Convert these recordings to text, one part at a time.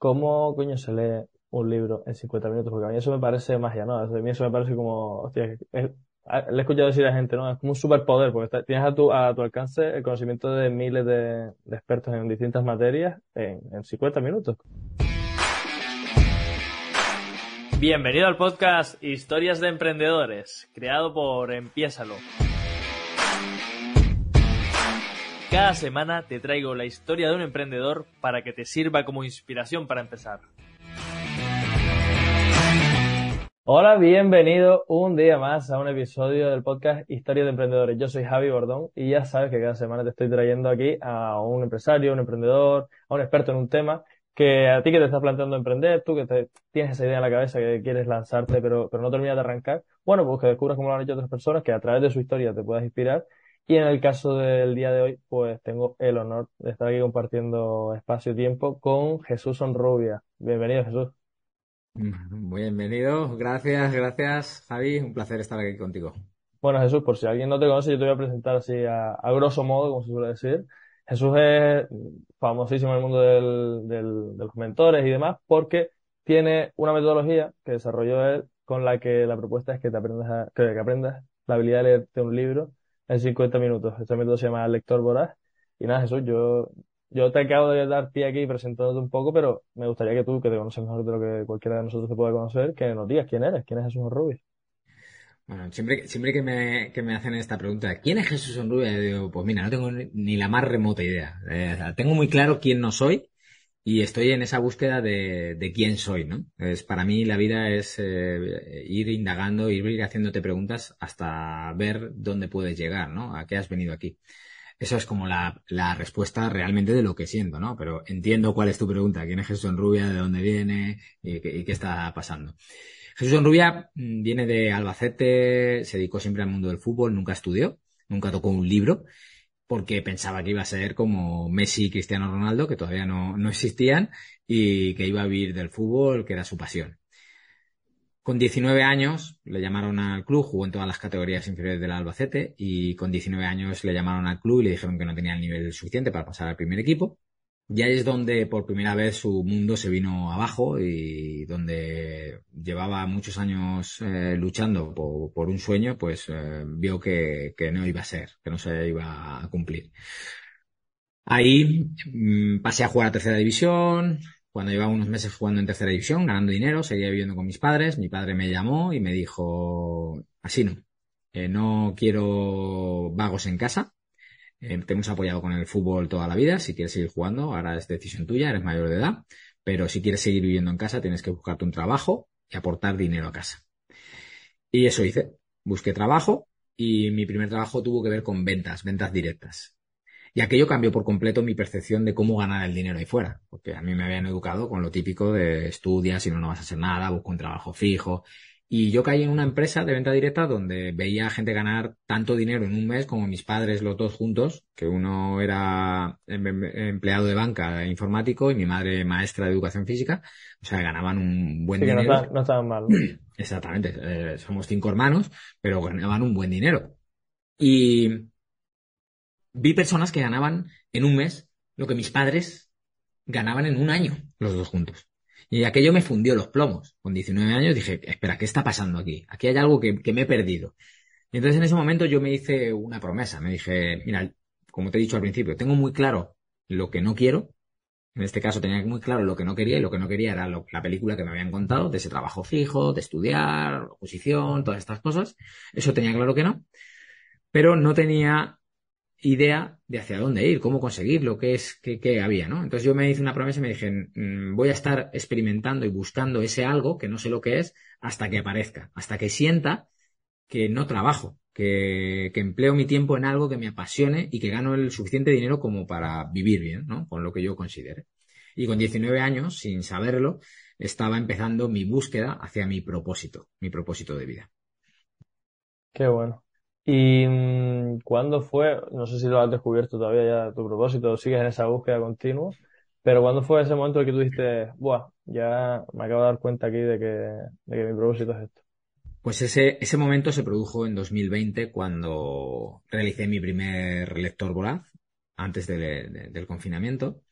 ¿cómo coño se lee un libro en 50 minutos? Porque a mí eso me parece magia, ¿no? A mí eso me parece como, hostia, es- le he escuchado decir a gente, ¿no? Es como un superpoder, porque tienes a tu, a tu alcance el conocimiento de miles de, de expertos en distintas materias en, en 50 minutos. Bienvenido al podcast Historias de Emprendedores, creado por Empiésalo. Cada semana te traigo la historia de un emprendedor para que te sirva como inspiración para empezar. Hola, bienvenido un día más a un episodio del podcast Historias de Emprendedores. Yo soy Javi Bordón y ya sabes que cada semana te estoy trayendo aquí a un empresario, un emprendedor, a un experto en un tema que a ti que te estás planteando emprender, tú que tienes esa idea en la cabeza que quieres lanzarte pero, pero no terminas de arrancar, bueno, pues que descubras cómo lo han hecho otras personas, que a través de su historia te puedas inspirar. Y en el caso del día de hoy, pues tengo el honor de estar aquí compartiendo espacio y tiempo con Jesús Sonrubia. Bienvenido, Jesús. Bienvenido, gracias, gracias, Javi. Un placer estar aquí contigo. Bueno, Jesús, por si alguien no te conoce, yo te voy a presentar así a, a grosso modo, como se suele decir. Jesús es famosísimo en el mundo del, del- de los mentores y demás porque tiene una metodología que desarrolló él con la que la propuesta es que te aprendas a- que, que aprendas la habilidad de leerte un libro en 50 minutos. Este método se llama Lector Voraz. Y nada, Jesús, yo, yo te acabo de dar pie aquí presentándote un poco, pero me gustaría que tú, que te conoces mejor de lo que cualquiera de nosotros te pueda conocer, que nos digas quién eres, quién es Jesús Rubio. Bueno, siempre, siempre que me, que me hacen esta pregunta, ¿quién es Jesús Sonrubia? Yo digo, pues mira, no tengo ni, la más remota idea. Eh, tengo muy claro quién no soy y estoy en esa búsqueda de, de quién soy, ¿no? Es, para mí la vida es eh, ir indagando, ir haciéndote preguntas hasta ver dónde puedes llegar, ¿no? ¿A qué has venido aquí? Eso es como la, respuesta realmente de lo que siento, ¿no? Pero entiendo cuál es tu pregunta. ¿Quién es Jesús Sonrubia? ¿De dónde viene? ¿Y qué, y qué está pasando? Jesús Sonrubia mm, viene de Albacete, se dedicó siempre al mundo del fútbol, nunca estudió, nunca tocó un libro, porque pensaba que iba a ser como Messi y Cristiano Ronaldo, que todavía no, no existían, y que iba a vivir del fútbol, que era su pasión. Con 19 años le llamaron al club, jugó en todas las categorías inferiores del Albacete y con 19 años le llamaron al club y le dijeron que no tenía el nivel suficiente para pasar al primer equipo. Y ahí es donde por primera vez su mundo se vino abajo y donde llevaba muchos años eh, luchando por, un sueño, pues eh, vio que, que no iba a ser, que no se iba a cumplir. Ahí mm, pasé a jugar a tercera división. Cuando llevaba unos meses jugando en tercera división, ganando dinero, seguía viviendo con mis padres. Mi padre me llamó y me dijo, así no, eh, no quiero vagos en casa. Eh, te hemos apoyado con el fútbol toda la vida. Si quieres seguir jugando, ahora es decisión tuya, eres mayor de edad. Pero si quieres seguir viviendo en casa, tienes que buscarte un trabajo y aportar dinero a casa. Y eso hice. Busqué trabajo y mi primer trabajo tuvo que ver con ventas, ventas directas. Y aquello cambió por completo mi percepción de cómo ganar el dinero ahí fuera, porque a mí me habían educado con lo típico de estudia, si no, no vas a hacer nada, busca un trabajo fijo. Y yo caí en una empresa de venta directa donde veía a gente ganar tanto dinero en un mes como mis padres los dos juntos, que uno era em- em- empleado de banca informático y mi madre maestra de educación física, o sea, ganaban un buen Sí, que no dinero. está- no estaban mal. Exactamente, eh, somos cinco hermanos, pero ganaban un buen dinero. Y vi personas que ganaban en un mes lo que mis padres ganaban en un año, los dos juntos. Y aquello me fundió los plomos. Con 19 años dije, espera, ¿qué está pasando aquí? Aquí hay algo que, que me he perdido. Y entonces en ese momento yo me hice una promesa. Me dije, mira, como te he dicho al principio, tengo muy claro lo que no quiero. En este caso tenía muy claro lo que no quería y lo que no quería era la película que me habían contado de ese trabajo fijo, de estudiar, oposición, todas estas cosas. Eso tenía claro que no. Pero no tenía idea de hacia dónde ir, cómo conseguirlo, qué es, qué, qué había, ¿no? Entonces yo me hice una promesa y me dije, mm, voy a estar experimentando y buscando ese algo que no sé lo que es hasta que aparezca, hasta que sienta que no trabajo, que, que empleo mi tiempo en algo que me apasione y que gano el suficiente dinero como para vivir bien, ¿no? Con lo que yo considere. Y con 19 años, sin saberlo, estaba empezando mi búsqueda hacia mi propósito, mi propósito de vida. Qué bueno. ¿Y mm, cuándo fue? No sé si lo has descubierto todavía ya tu propósito, sigues en esa búsqueda continua, pero ¿cuándo fue ese momento en el que tú dijiste, buah, ya me acabo de dar cuenta aquí de que, de que mi propósito es esto? Pues ese, ese momento se produjo en 2020 cuando realicé mi primer lector voraz, antes de- de- del confinamiento.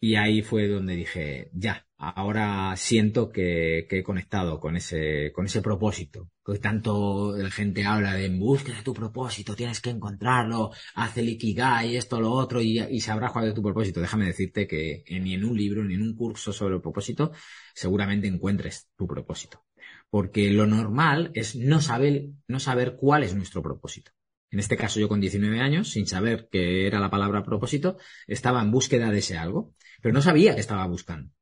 Y ahí fue donde dije, ya, ahora siento que, he conectado con ese, con ese propósito. Que tanto la gente habla de en búsqueda de tu propósito, tienes que encontrarlo, haz el ikigai, esto, lo otro, y, y sabrás cuál es tu propósito. Déjame decirte que ni en un libro, ni en un curso sobre el propósito, seguramente encuentres tu propósito. Porque lo normal es no saber, no saber cuál es nuestro propósito. En este caso yo con 19 años, sin saber qué era la palabra propósito, estaba en búsqueda de ese algo pero no sabía que estaba buscando.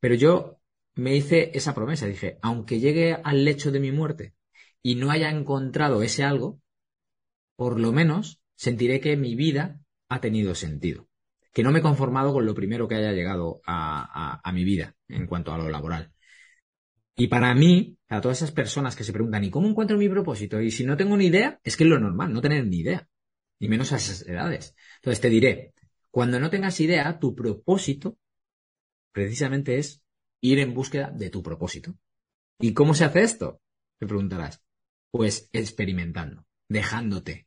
Pero yo me hice esa promesa, dije, aunque llegue al lecho de mi muerte y no haya encontrado ese algo, por lo menos sentiré que mi vida ha tenido sentido. Que no me he conformado con lo primero que haya llegado a, mi vida en cuanto a lo laboral. Y para mí, a todas esas personas que se preguntan, ¿y cómo encuentro mi propósito? Y si no tengo ni idea, es que es lo normal, no tener ni idea. Y menos a esas edades. Entonces te diré, cuando no tengas idea, tu propósito precisamente es ir en búsqueda de tu propósito. ¿Y cómo se hace esto? Te preguntarás. Pues experimentando, dejándote,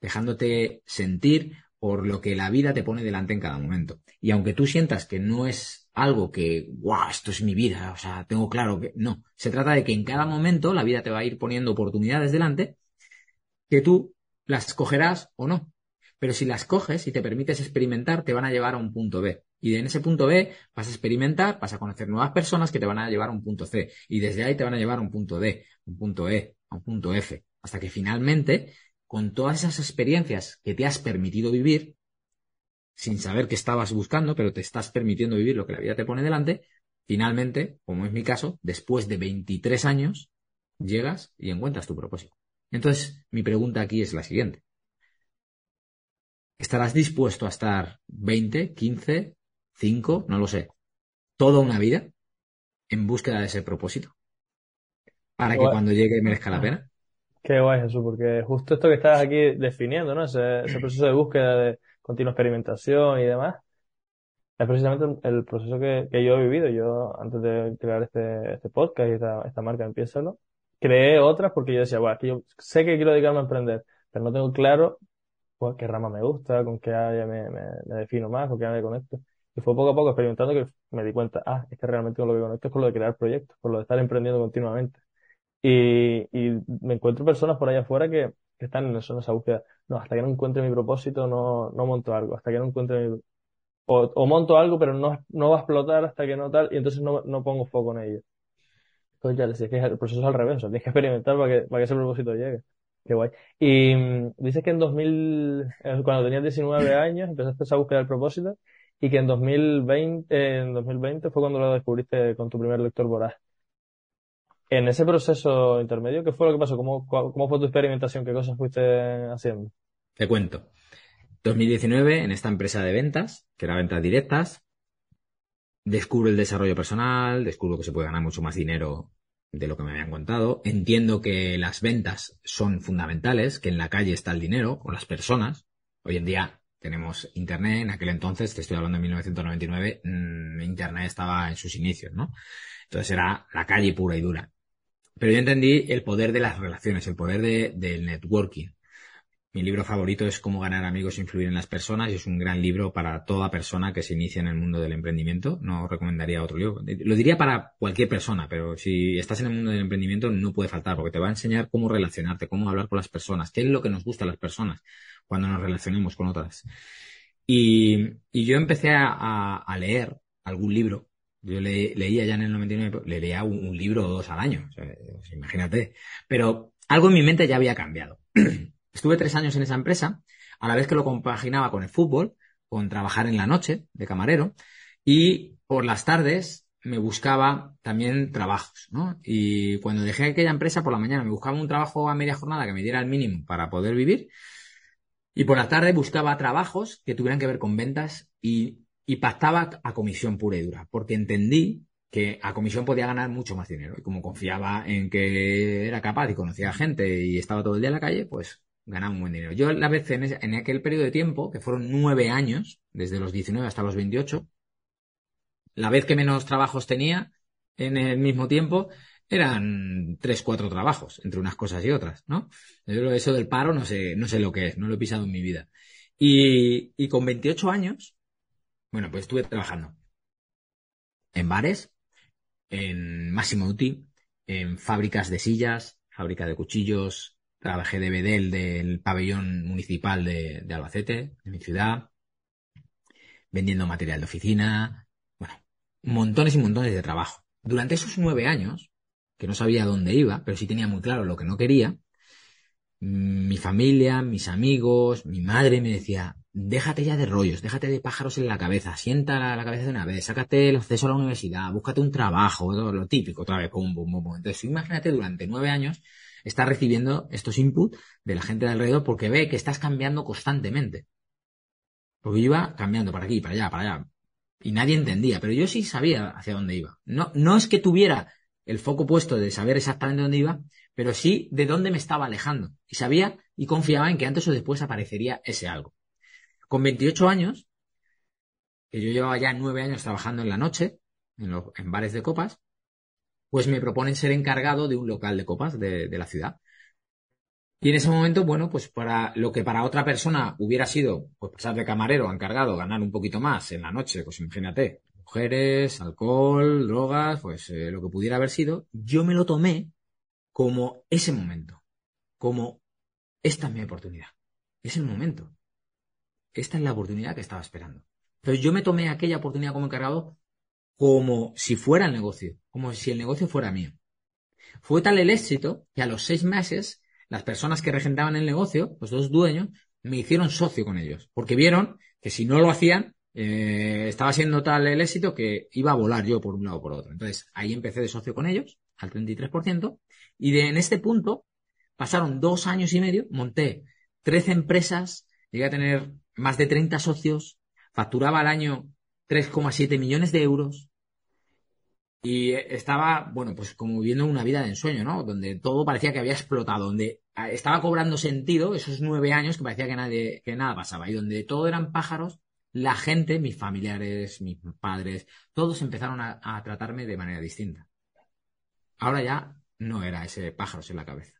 dejándote sentir por lo que la vida te pone delante en cada momento. Y aunque tú sientas que no es algo que, guau, esto es mi vida, o sea, tengo claro que no, se trata de que en cada momento la vida te va a ir poniendo oportunidades delante que tú las cogerás o no. Pero si las coges y te permites experimentar, te van a llevar a un punto B. Y en ese punto B vas a experimentar, vas a conocer nuevas personas que te van a llevar a un punto C. Y desde ahí te van a llevar a un punto D, un punto E, a un punto F. Hasta que finalmente, con todas esas experiencias que te has permitido vivir, sin saber que estabas buscando, pero te estás permitiendo vivir lo que la vida te pone delante, finalmente, como es mi caso, después de 23 años, llegas y encuentras tu propósito. Entonces, mi pregunta aquí es la siguiente. ¿Estarás dispuesto a estar 20, 15, 5, no lo sé, toda una vida en búsqueda de ese propósito? Para que cuando llegue merezca la pena. Qué guay, Jesús, porque justo esto que estás aquí definiendo, ¿no? Ese, proceso de búsqueda, de continua experimentación y demás, es precisamente el proceso que, yo he vivido. Yo, antes de crear este, este podcast y esta, esta marca Empiézalo, creé otras porque yo decía, bueno, aquí yo sé que quiero dedicarme a emprender, pero no tengo claro qué rama me gusta, con qué área me, me, defino más, con qué área me conecto. Y fue poco a poco experimentando que me di cuenta, ah, es que realmente con lo que conecto es con lo de crear proyectos, con lo de estar emprendiendo continuamente. Y, y me encuentro personas por allá afuera que, que están en esa, en esa búsqueda. No, hasta que no encuentre mi propósito no, no monto algo, hasta que no encuentre mi... O, o monto algo, pero no, no va a explotar hasta que no tal, y entonces no, no pongo foco en ello. Entonces ya les que el proceso es al revés, o sea, tienes que experimentar para que, para que ese propósito llegue. Qué guay. Y mm, dices que en 2000, eh, cuando tenías 19 años, empezaste esa búsqueda del propósito y que en 2020, en 2020 fue cuando lo descubriste con tu primer lector voraz. En ese proceso intermedio, ¿qué fue lo que pasó? ¿Cómo, cómo fue tu experimentación? ¿Qué cosas fuiste haciendo? Te cuento. 2019, en esta empresa de ventas, que era ventas directas, descubro el desarrollo personal, descubro que se puede ganar mucho más dinero de lo que me habían contado. Entiendo que las ventas son fundamentales, que en la calle está el dinero o las personas. Hoy en día tenemos Internet, en aquel entonces, te estoy hablando de 1999, mm, Internet estaba en sus inicios, ¿no? Entonces era la calle pura y dura. Pero yo entendí el poder de las relaciones, el poder de, del networking. Mi libro favorito es Cómo ganar amigos e influir en las personas y es un gran libro para toda persona que se inicia en el mundo del emprendimiento. No recomendaría otro libro. Lo diría para cualquier persona, pero si estás en el mundo del emprendimiento no puede faltar porque te va a enseñar cómo relacionarte, cómo hablar con las personas, qué es lo que nos gusta a las personas cuando nos relacionemos con otras. Y, yo empecé a, leer algún libro. Yo leía ya en el 99, le leía un, libro o dos al año. imagínate. Pero algo en mi mente ya había cambiado. Estuve tres años en esa empresa, a la vez que lo compaginaba con el fútbol, con trabajar en la noche de camarero, y por las tardes me buscaba también trabajos, ¿no? Y cuando dejé aquella empresa por la mañana me buscaba un trabajo a media jornada que me diera el mínimo para poder vivir, y por la tarde buscaba trabajos que tuvieran que ver con ventas y, y pactaba a comisión pura y dura, porque entendí que a comisión podía ganar mucho más dinero. Y como confiaba en que era capaz y conocía gente y estaba todo el día en la calle, pues ganaba un buen dinero. Yo la vez en, aquel periodo de tiempo, que fueron nueve años, desde los 19 hasta los 28, la vez que menos trabajos tenía en el mismo tiempo eran tres, cuatro trabajos, entre unas cosas y otras, ¿no? eso del paro no sé, no sé lo que es, no lo he pisado en mi vida. Y, y con 28 años Bueno, pues estuve trabajando en bares, en Massimo Dutti, en fábricas de sillas, fábrica de cuchillos, trabajé de bedel del pabellón municipal de, Albacete, de mi ciudad, vendiendo material de oficina, bueno, montones y montones de trabajo. Durante esos nueve años, que no sabía dónde iba, pero sí tenía muy claro lo que no quería, mi familia, mis amigos, mi madre me decía, déjate ya de rollos, déjate de pájaros en la cabeza, sienta la, cabeza de una vez, sácate el acceso a la universidad, búscate un trabajo, todo lo típico, otra vez, pum, pum, pum. Entonces, imagínate durante nueve años estar recibiendo estos inputs de la gente de alrededor porque ve que estás cambiando constantemente. Porque yo iba cambiando para aquí, para allá, para allá. Y nadie entendía, pero yo sí sabía hacia dónde iba. No, no es que tuviera el foco puesto de saber exactamente dónde iba, pero sí de dónde me estaba alejando. Y sabía y confiaba en que antes o después aparecería ese algo. Con 28 años, que yo llevaba ya nueve años trabajando en la noche, en, en bares de copas, pues me proponen ser encargado de un local de copas de, la ciudad. Y en ese momento, bueno, pues para lo que para otra persona hubiera sido pues pasar de camarero encargado, ganar un poquito más en la noche, pues imagínate, mujeres, alcohol, drogas, pues eh, lo que pudiera haber sido, yo me lo tomé como ese momento, como esta es mi oportunidad, es el momento, esta es la oportunidad que estaba esperando. Entonces yo me tomé aquella oportunidad como encargado como si fuera el negocio, como si el negocio fuera mío. Fue tal el éxito que a los seis meses las personas que regentaban el negocio, los dos dueños, me hicieron socio con ellos, porque vieron que si no lo hacían, eh, estaba siendo tal el éxito que iba a volar yo por un lado o por otro. Entonces ahí empecé de socio con ellos, al 33%, y de, en este punto pasaron dos años y medio, monté 13 empresas, llegué a tener más de 30 socios, facturaba al año 3,7 millones de euros, y estaba, bueno, pues como viviendo una vida de ensueño, ¿no? Donde todo parecía que había explotado, donde estaba cobrando sentido esos nueve años que parecía que nadie, que nada pasaba, y donde todo eran pájaros, la gente, mis familiares, mis padres, todos empezaron a, tratarme de manera distinta. Ahora ya no era ese pájaros en la cabeza.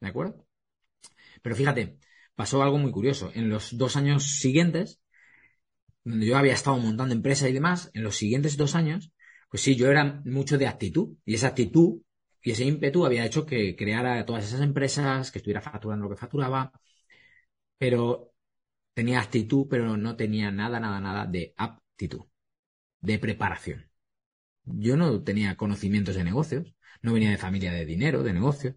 ¿De acuerdo? Pero fíjate, pasó algo muy curioso. En los dos años siguientes, donde yo había estado montando empresas y demás, en los siguientes dos años, pues sí, yo era mucho de actitud. Y esa actitud y ese ímpetu había hecho que creara todas esas empresas, que estuviera facturando lo que facturaba. Pero tenía actitud, pero no tenía nada, nada, nada de aptitud, de preparación. Yo no tenía conocimientos de negocios, no venía de familia de dinero, de negocios.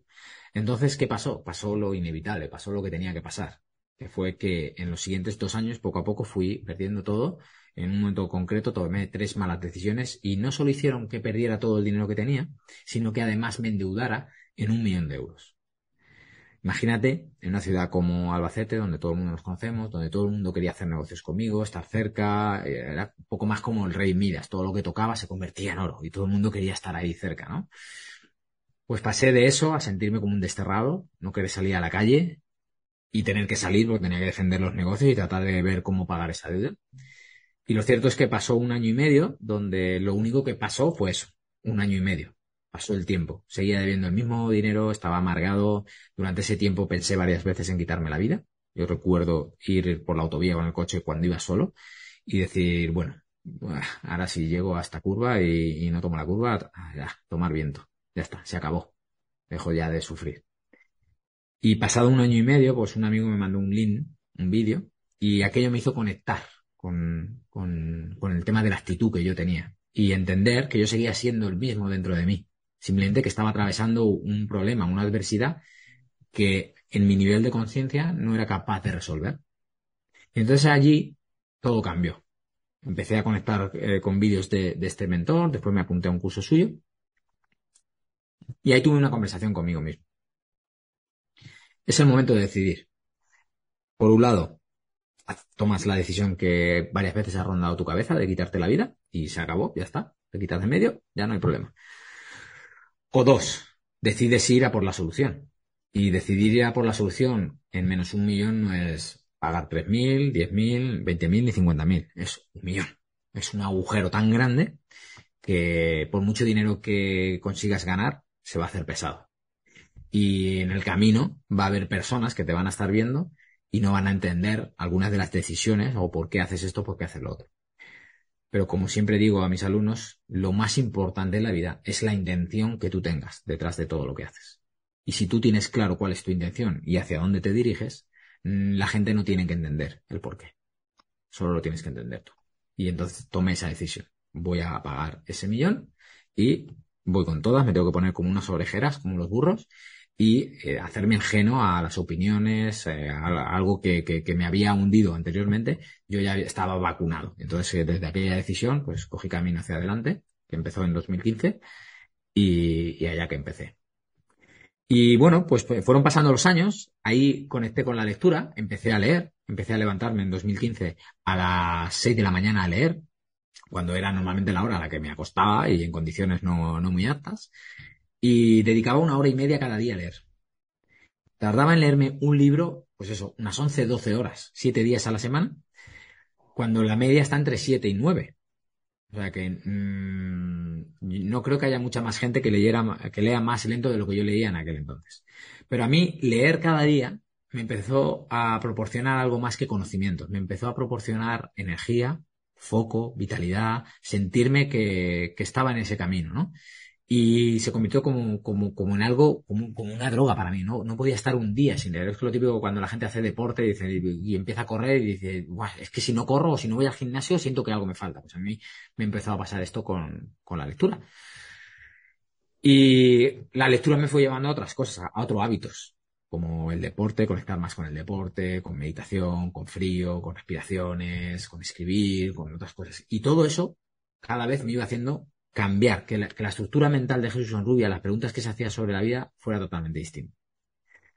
Entonces, ¿qué pasó? Pasó lo inevitable, pasó lo que tenía que pasar, que fue que en los siguientes dos años, poco a poco, fui perdiendo todo en un momento concreto tomé tres malas decisiones y no solo hicieron que perdiera todo el dinero que tenía, sino que además me endeudara en un millón de euros. Imagínate en una ciudad como Albacete, donde todo el mundo nos conocemos, donde todo el mundo quería hacer negocios conmigo, estar cerca, eh, era un poco más como el rey Midas, todo lo que tocaba se convertía en oro y todo el mundo quería estar ahí cerca, ¿no? Pues pasé de eso a sentirme como un desterrado, no querer salir a la calle y tener que salir porque tenía que defender los negocios y tratar de ver cómo pagar esa deuda. Y lo cierto es que pasó un año y medio donde lo único que pasó fue eso, un año y medio. Pasó el tiempo. Seguía debiendo el mismo dinero, estaba amargado. Durante ese tiempo pensé varias veces en quitarme la vida. Yo recuerdo ir por la autovía con el coche cuando iba solo y decir, bueno, ahora sí llego a esta curva y, y no tomo la curva, ya, tomar viento. Ya está, se acabó. Dejo ya de sufrir. Y pasado un año y medio, pues un amigo me mandó un link, un vídeo, y aquello me hizo conectar con, con, con el tema de la actitud que yo tenía y entender que yo seguía siendo el mismo dentro de mí. Simplemente que estaba atravesando un problema, una adversidad que en mi nivel de conciencia no era capaz de resolver. Y entonces allí todo cambió. Empecé a conectar eh, con vídeos de, de, este mentor, después me apunté a un curso suyo y ahí tuve una conversación conmigo mismo. Es el momento de decidir. Por un lado, tomas la decisión que varias veces ha rondado tu cabeza de quitarte la vida y se acabó, ya está. Te quitas de medio, ya no hay problema. O dos, decides ir a por la solución. Y decidir ir a por la solución en menos un millón no es pagar 3.000, 10.000, 20.000 ni 50.000. Es un millón. Es un agujero tan grande que por mucho dinero que consigas ganar, se va a hacer pesado. Y en el camino va a haber personas que te van a estar viendo y no van a entender algunas de las decisiones o por qué haces esto, por qué haces lo otro. Pero como siempre digo a mis alumnos, lo más importante en la vida es la intención que tú tengas detrás de todo lo que haces. Y si tú tienes claro cuál es tu intención y hacia dónde te diriges, mm, la gente no tiene que entender el por qué. Solo lo tienes que entender tú. Y entonces tomé esa decisión. Voy a pagar ese millón y voy con todas, me tengo que poner como unas orejeras, como los burros, y eh, hacerme ajeno a las opiniones, eh, a, algo que, que, me había hundido anteriormente, yo ya estaba vacunado. Entonces, eh, desde aquella decisión, pues cogí camino hacia adelante, que empezó en 2015, y, y allá que empecé. Y bueno, pues, pues fueron pasando los años, ahí conecté con la lectura, empecé a leer, empecé a levantarme en 2015 a las 6 de la mañana a leer, cuando era normalmente la hora a la que me acostaba y en condiciones no, no muy aptas y dedicaba una hora y media cada día a leer. Tardaba en leerme un libro, pues eso, unas 11, 12 horas, 7 días a la semana, cuando la media está entre 7 y 9. O sea que mmm, no creo que haya mucha más gente que leyera, que lea más lento de lo que yo leía en aquel entonces. Pero a mí leer cada día me empezó a proporcionar algo más que conocimientos. Me empezó a proporcionar energía, foco, vitalidad, sentirme que, que estaba en ese camino, ¿no? Y se convirtió como, como, como en algo, como, una droga para mí, ¿no? No podía estar un día sin leer. Es lo típico cuando la gente hace deporte y, empieza a correr y dice, es que si no corro o si no voy al gimnasio siento que algo me falta. Pues a mí me empezó a pasar esto con, con la lectura. Y la lectura me fue llevando a otras cosas, a otros hábitos, como el deporte, conectar más con el deporte, con meditación, con frío, con respiraciones, con escribir, con otras cosas. Y todo eso cada vez me iba haciendo cambiar, que la, estructura mental de Jesús Rubia, las preguntas que se hacía sobre la vida, fuera totalmente distinta.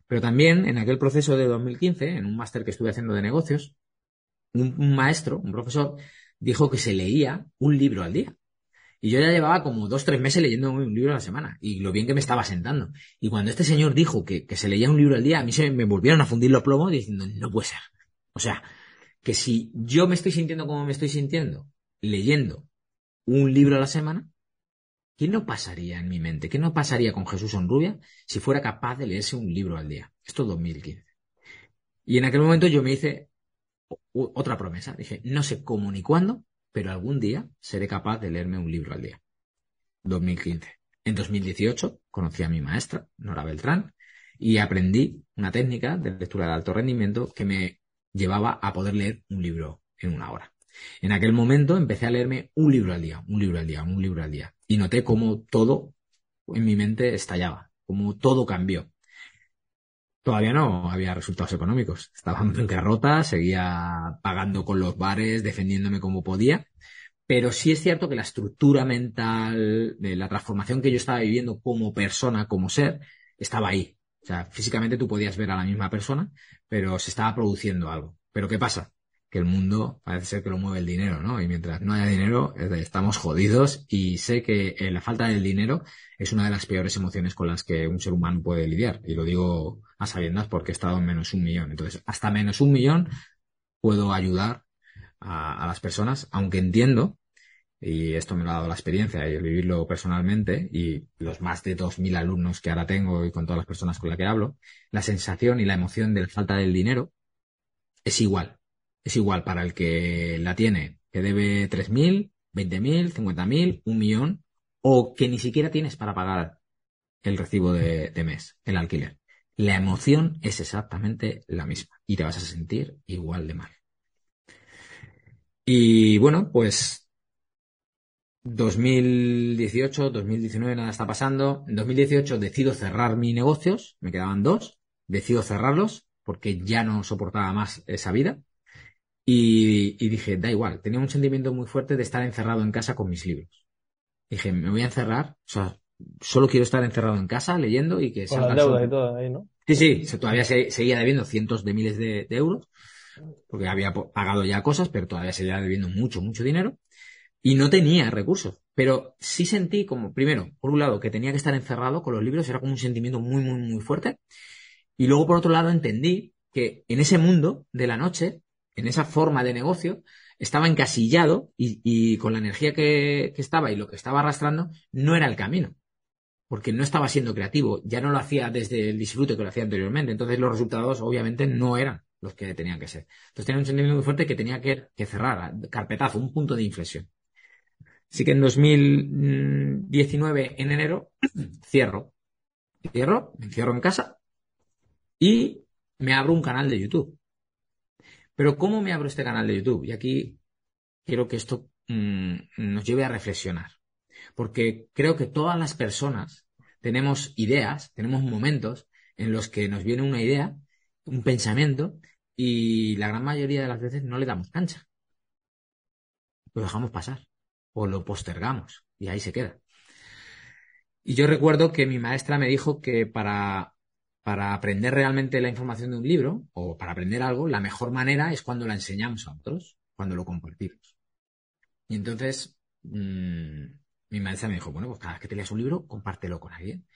Pero también en aquel proceso de 2015, en un máster que estuve haciendo de negocios, un, maestro, un profesor, dijo que se leía un libro al día. Y yo ya llevaba como dos, tres meses leyendo un libro a la semana. Y lo bien que me estaba sentando. Y cuando este señor dijo que, que se leía un libro al día, a mí se me volvieron a fundir los plomos diciendo, no puede ser. O sea, que si yo me estoy sintiendo como me estoy sintiendo, leyendo un libro a la semana, ¿qué no pasaría en mi mente? ¿Qué no pasaría con Jesús Rubia si fuera capaz de leerse un libro al día? Esto es 2015. Y en aquel momento yo me hice otra promesa. Dije, no sé cómo ni cuándo, pero algún día seré capaz de leerme un libro al día. 2015. En 2018 conocí a mi maestra, Nora Beltrán, y aprendí una técnica de lectura de alto rendimiento que me llevaba a poder leer un libro en una hora. En aquel momento empecé a leerme un libro al día, un libro al día, un libro al día. Y noté cómo todo en mi mente estallaba, cómo todo cambió. Todavía no había resultados económicos. Estaba en bancarrota, seguía pagando con los bares, defendiéndome como podía. Pero sí es cierto que la estructura mental, de la transformación que yo estaba viviendo como persona, como ser, estaba ahí. O sea, físicamente tú podías ver a la misma persona, pero se estaba produciendo algo. Pero ¿qué pasa? Que el mundo parece ser que lo mueve el dinero, ¿no? Y mientras no haya dinero, estamos jodidos y sé que eh, la falta del dinero es una de las peores emociones con las que un ser humano puede lidiar. Y lo digo a sabiendas porque he estado en menos un millón. Entonces, hasta menos un millón puedo ayudar a, las personas, aunque entiendo, y esto me lo ha dado la experiencia y el vivirlo personalmente, y los más de 2.000 alumnos que ahora tengo y con todas las personas con las que hablo, la sensación y la emoción de la falta del dinero es igual es igual para el que la tiene, que debe 3.000, 20.000, 50.000, un millón, o que ni siquiera tienes para pagar el recibo de, mes, el alquiler. La emoción es exactamente la misma y te vas a sentir igual de mal. Y bueno, pues 2018, 2019 nada está pasando. En 2018 decido cerrar mis negocios, me quedaban dos, decido cerrarlos porque ya no soportaba más esa vida y, dije, da igual, tenía un sentimiento muy fuerte de estar encerrado en casa con mis libros. Dije, me voy a encerrar, o sea, solo quiero estar encerrado en casa leyendo y que Con las deudas y todo ahí, ¿no? Sí, sí, todavía seguía debiendo cientos de miles de, euros, porque había pagado ya cosas, pero todavía seguía debiendo mucho, mucho dinero, y no tenía recursos. Pero sí sentí como, primero, por un lado, que tenía que estar encerrado con los libros, era como un sentimiento muy, muy, muy fuerte, y luego, por otro lado, entendí que en ese mundo de la noche en esa forma de negocio, estaba encasillado y, con la energía que, estaba y lo que estaba arrastrando, no era el camino. Porque no estaba siendo creativo, ya no lo hacía desde el disfrute que lo hacía anteriormente. Entonces los resultados obviamente no eran los que tenían que ser. Entonces tenía un sentimiento muy fuerte que tenía que, que cerrar, carpetazo, un punto de inflexión. Así que en 2019, en enero, cierro. Cierro, me encierro en casa y me abro un canal de YouTube. Pero ¿cómo me abro este canal de YouTube? Y aquí quiero que esto mm, nos lleve a reflexionar. Porque creo que todas las personas tenemos ideas, tenemos momentos en los que nos viene una idea, un pensamiento, y la gran mayoría de las veces no le damos cancha. Lo dejamos pasar o lo postergamos y ahí se queda. Y yo recuerdo que mi maestra me dijo que para, para aprender realmente la información de un libro o para aprender algo, la mejor manera es cuando la enseñamos a otros, cuando lo compartimos. Y entonces mmm, mi maestra me dijo, bueno, pues cada vez que te leas un libro, compártelo con alguien.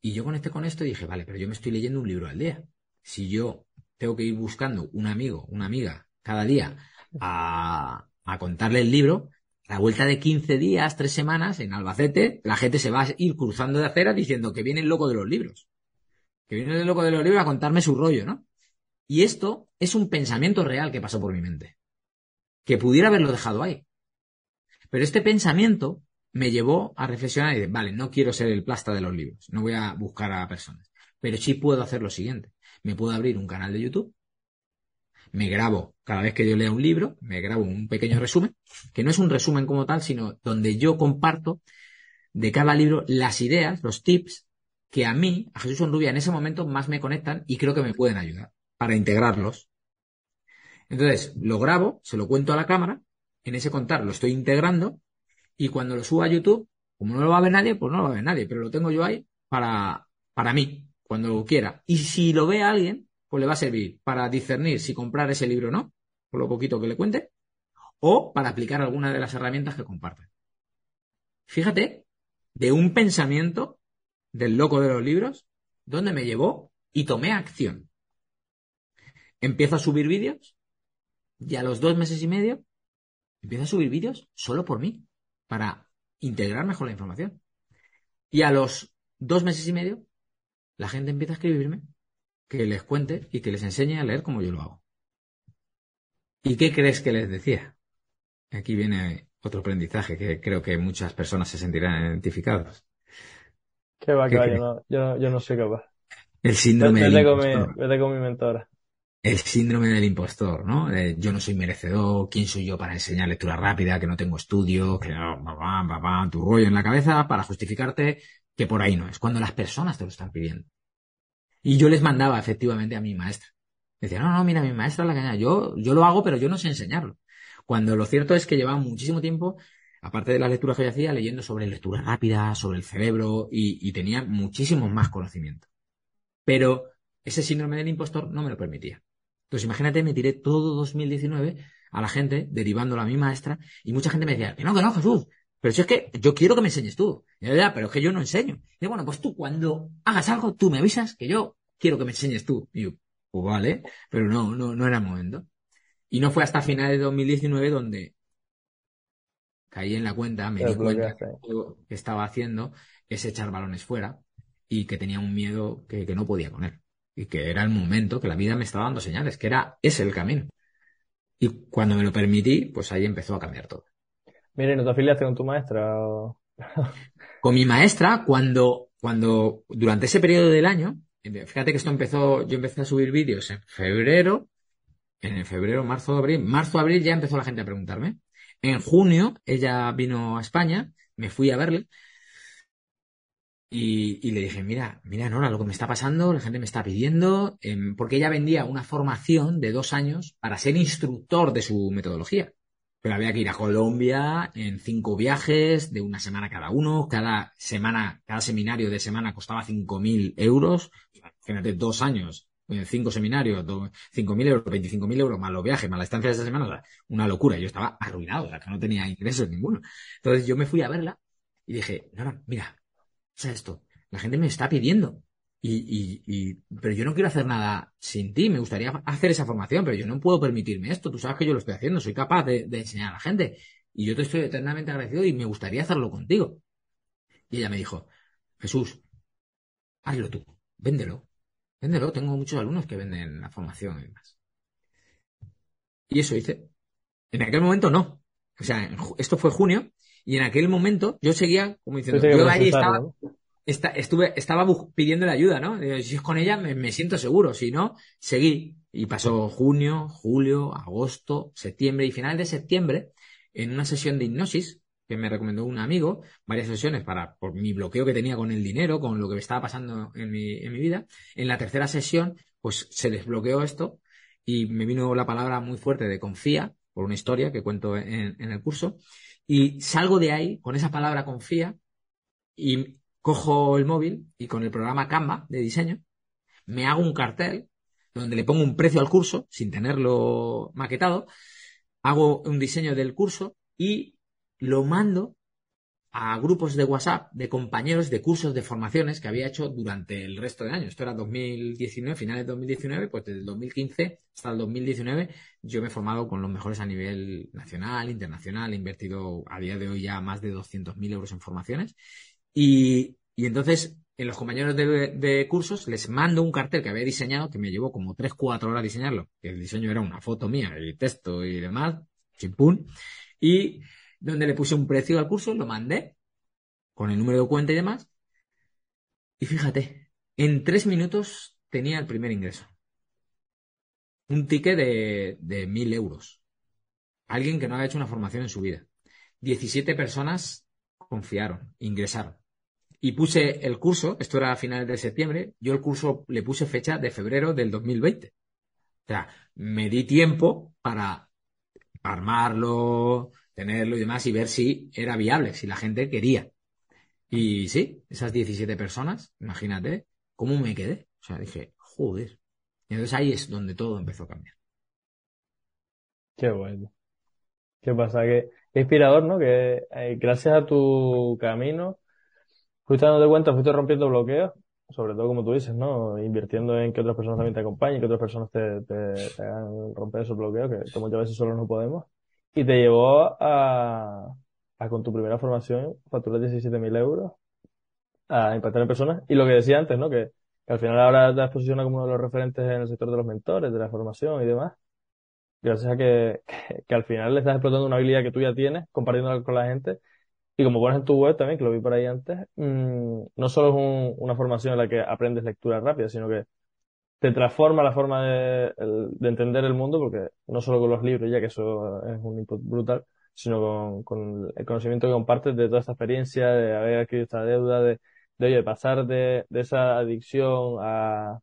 Y yo conecté con esto y dije, vale, pero yo me estoy leyendo un libro al día. Si yo tengo que ir buscando un amigo, una amiga, cada día a, a contarle el libro, a la vuelta de 15 días, tres semanas, en Albacete, la gente se va a ir cruzando de acera diciendo que viene el loco de los libros. Que viene el loco de los libros a contarme su rollo, ¿no? Y esto es un pensamiento real que pasó por mi mente. Que pudiera haberlo dejado ahí. Pero este pensamiento me llevó a reflexionar y decir, vale, no quiero ser el plasta de los libros, no voy a buscar a personas. Pero sí puedo hacer lo siguiente. Me puedo abrir un canal de YouTube me grabo, cada vez que yo lea un libro, me grabo un pequeño resumen, que no es un resumen como tal, sino donde yo comparto de cada libro las ideas, los tips que a mí, a Jesús Onrubia, en ese momento más me conectan y creo que me pueden ayudar para integrarlos. Entonces, lo grabo, se lo cuento a la cámara, en ese contar lo estoy integrando y cuando lo subo a YouTube, como no lo va a ver nadie, pues no lo va a ver nadie, pero lo tengo yo ahí para, para mí, cuando lo quiera. Y si lo ve alguien, pues le va a servir para discernir si comprar ese libro o no, por lo poquito que le cuente, o para aplicar alguna de las herramientas que comparten. Fíjate, de un pensamiento del loco de los libros, donde me llevó y tomé acción. Empiezo a subir vídeos y a los dos meses y medio empiezo a subir vídeos solo por mí, para integrar mejor la información. Y a los dos meses y medio, la gente empieza a escribirme que les cuente y que les enseñe a leer como yo lo hago. ¿Y qué crees que les decía? Aquí viene otro aprendizaje que creo que muchas personas se sentirán identificados. ¿Qué va, que va? Yo no, sé qué va. El síndrome del impostor. vete con mi mentora. El síndrome del impostor, ¿no? yo no soy merecedor, ¿quién soy yo para enseñar lectura rápida, que no tengo estudio, que no, va, tu rollo en la cabeza para justificarte que por ahí no es, cuando las personas te lo están pidiendo. Y yo les mandaba efectivamente a mi maestra. Decía, no, no, mira, mi maestra la caña, yo, yo lo hago, pero yo no sé enseñarlo. Cuando lo cierto es que llevaba muchísimo tiempo, aparte de las lecturas que yo hacía, leyendo sobre lectura rápida, sobre el cerebro, y, tenía muchísimo más conocimiento. Pero ese síndrome del impostor no me lo permitía. Entonces, imagínate, me tiré todo 2019 a la gente, derivando a mi maestra, y mucha gente me decía, que no, que no, Jesús, pero si es que yo quiero que me enseñes tú. ya, pero es que yo no enseño. Y bueno, pues tú cuando hagas algo, tú me avisas que yo quiero que me enseñes tú. Y yo, pues vale, pero no, no, no era el momento. Y no fue hasta finales de 2019 donde caí en la cuenta, me di cuenta que lo que estaba haciendo es echar balones fuera y que tenía un miedo que, que no podía con él. Y que era el momento, que la vida me estaba dando señales, que era ese el camino. Y cuando me lo permití, pues ahí empezó a cambiar todo. Mire, ¿no te afiliaste con tu maestra? con mi maestra, cuando, cuando, durante ese periodo del año, fíjate que esto empezó, yo empecé a subir vídeos en febrero, en febrero, marzo, abril, marzo, abril ya empezó la gente a preguntarme. En junio, ella vino a España, me fui a verle, y, le dije, mira, mira, Nora, lo que me está pasando, la gente me está pidiendo, em, porque ella vendía una formación de dos años para ser instructor de su metodología pero había que ir a Colombia en cinco viajes de una semana cada uno. Cada semana, cada seminario de semana costaba 5.000 euros. Imagínate, dos años, cinco seminarios, 5.000 euros, 25.000 euros, más los viajes, más la estancia de esa semana. una locura. Yo estaba arruinado, o sea, que no tenía ingresos ninguno. Entonces yo me fui a verla y dije, no, no, mira, o esto, la gente me está pidiendo y, y, pero yo no quiero hacer nada sin ti, me gustaría hacer esa formación, pero yo no puedo permitirme esto, tú sabes que yo lo estoy haciendo, soy capaz de, enseñar a la gente y yo te estoy eternamente agradecido y me gustaría hacerlo contigo. Y ella me dijo, Jesús, hazlo tú, véndelo, véndelo, tengo muchos alumnos que venden la formación y demás. Y eso hice. En aquel momento no. O sea, esto fue junio Y en aquel momento yo seguía como diciendo, que yo ahí estaba, ¿no? esta- estuve, estaba la ayuda, ¿no? Si es con ella, me, me siento seguro. Si no, seguí. Y pasó junio, julio, agosto, septiembre y final de septiembre, en una sesión de hipnosis que me recomendó un amigo, varias sesiones para, por mi bloqueo que tenía con el dinero, con lo que me estaba pasando en mi, en mi vida. En la tercera sesión, pues se desbloqueó esto y me vino la palabra muy fuerte de confía, por una historia que cuento en, en el curso. Y salgo de ahí con esa palabra confía y cojo el móvil y con el programa Canva de diseño me hago un cartel donde le pongo un precio al curso sin tenerlo maquetado, hago un diseño del curso y lo mando a grupos de WhatsApp de compañeros de cursos de formaciones que había hecho durante el resto del año. Esto era 2019, finales de 2019, pues desde el 2015 hasta el 2019 yo me he formado con los mejores a nivel nacional, internacional, he invertido a día de hoy ya más de 200.000 euros en formaciones y, y entonces en los compañeros de, de cursos les mando un cartel que había diseñado, que me llevó como 3-4 horas diseñarlo, que el diseño era una foto mía y texto y demás, chimpún, y donde le puse un precio al curso, lo mandé con el número de cuenta y demás, y fíjate, en tres minutos tenía el primer ingreso. Un ticket de, de 1.000 euros. Alguien que no había hecho una formación en su vida. 17 personas confiaron, ingresaron. Y puse el curso, esto era a finales de septiembre, yo el curso le puse fecha de febrero del 2020. O sea, me di tiempo para armarlo, tenerlo y demás y ver si era viable, si la gente quería. Y sí, esas 17 personas, imagínate cómo me quedé. O sea, dije, joder. Entonces ahí es donde todo empezó a cambiar. Qué bueno. ¿Qué pasa? Que inspirador, ¿no? Que eh, gracias a tu camino fuiste dándote cuenta, fuiste rompiendo bloqueos, sobre todo como tú dices, ¿no? Invirtiendo en que otras personas también te acompañen, que otras personas te, te, te hagan romper esos bloqueos, que, que muchas veces solo no podemos. Y te llevó a, a con tu primera formación facturar 17.000 euros, a impactar en personas. Y lo que decía antes, ¿no? Que, al final ahora te has posicionado como uno de los referentes en el sector de los mentores, de la formación y demás. Gracias a que, que, que al final le estás explotando una habilidad que tú ya tienes, compartiéndola con la gente. Y como pones en tu web también, que lo vi por ahí antes, mmm, no solo es un- una formación en la que aprendes lectura rápida, sino que te transforma la forma de, entender el mundo, porque no solo con los libros, ya que eso es un input brutal, sino con, el conocimiento que compartes de toda esta experiencia, de haber adquirido esta deuda, de, de oye, pasar de, esa adicción a,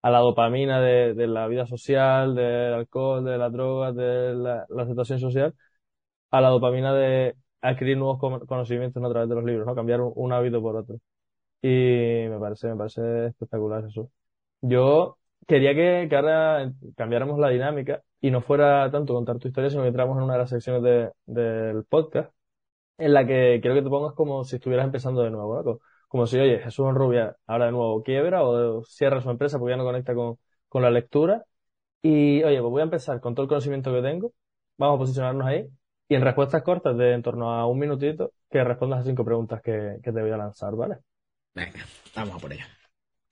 a la dopamina de, de la vida social, del alcohol, de las drogas, de la, la aceptación social, a la dopamina de adquirir nuevos con- conocimientos ¿no? a través de los libros, ¿no? Cambiar un, un hábito por otro. Y me parece, me parece espectacular eso. Yo quería que, ahora cambiáramos la dinámica y no fuera tanto contar tu historia, sino que entramos en una de las secciones de- del podcast en la que quiero que te pongas como si estuvieras empezando de nuevo, ¿no? Co- Como, si, oye, Jesús Rubia ahora de nuevo quiebra o cierra su empresa porque ya no conecta con, con la lectura. Y, oye, pues voy a empezar con todo el conocimiento que tengo, vamos a posicionarnos ahí y en respuestas cortas de en torno a un minutito que respondas a cinco preguntas que, que te voy a lanzar, ¿vale? Venga, vamos a por ello.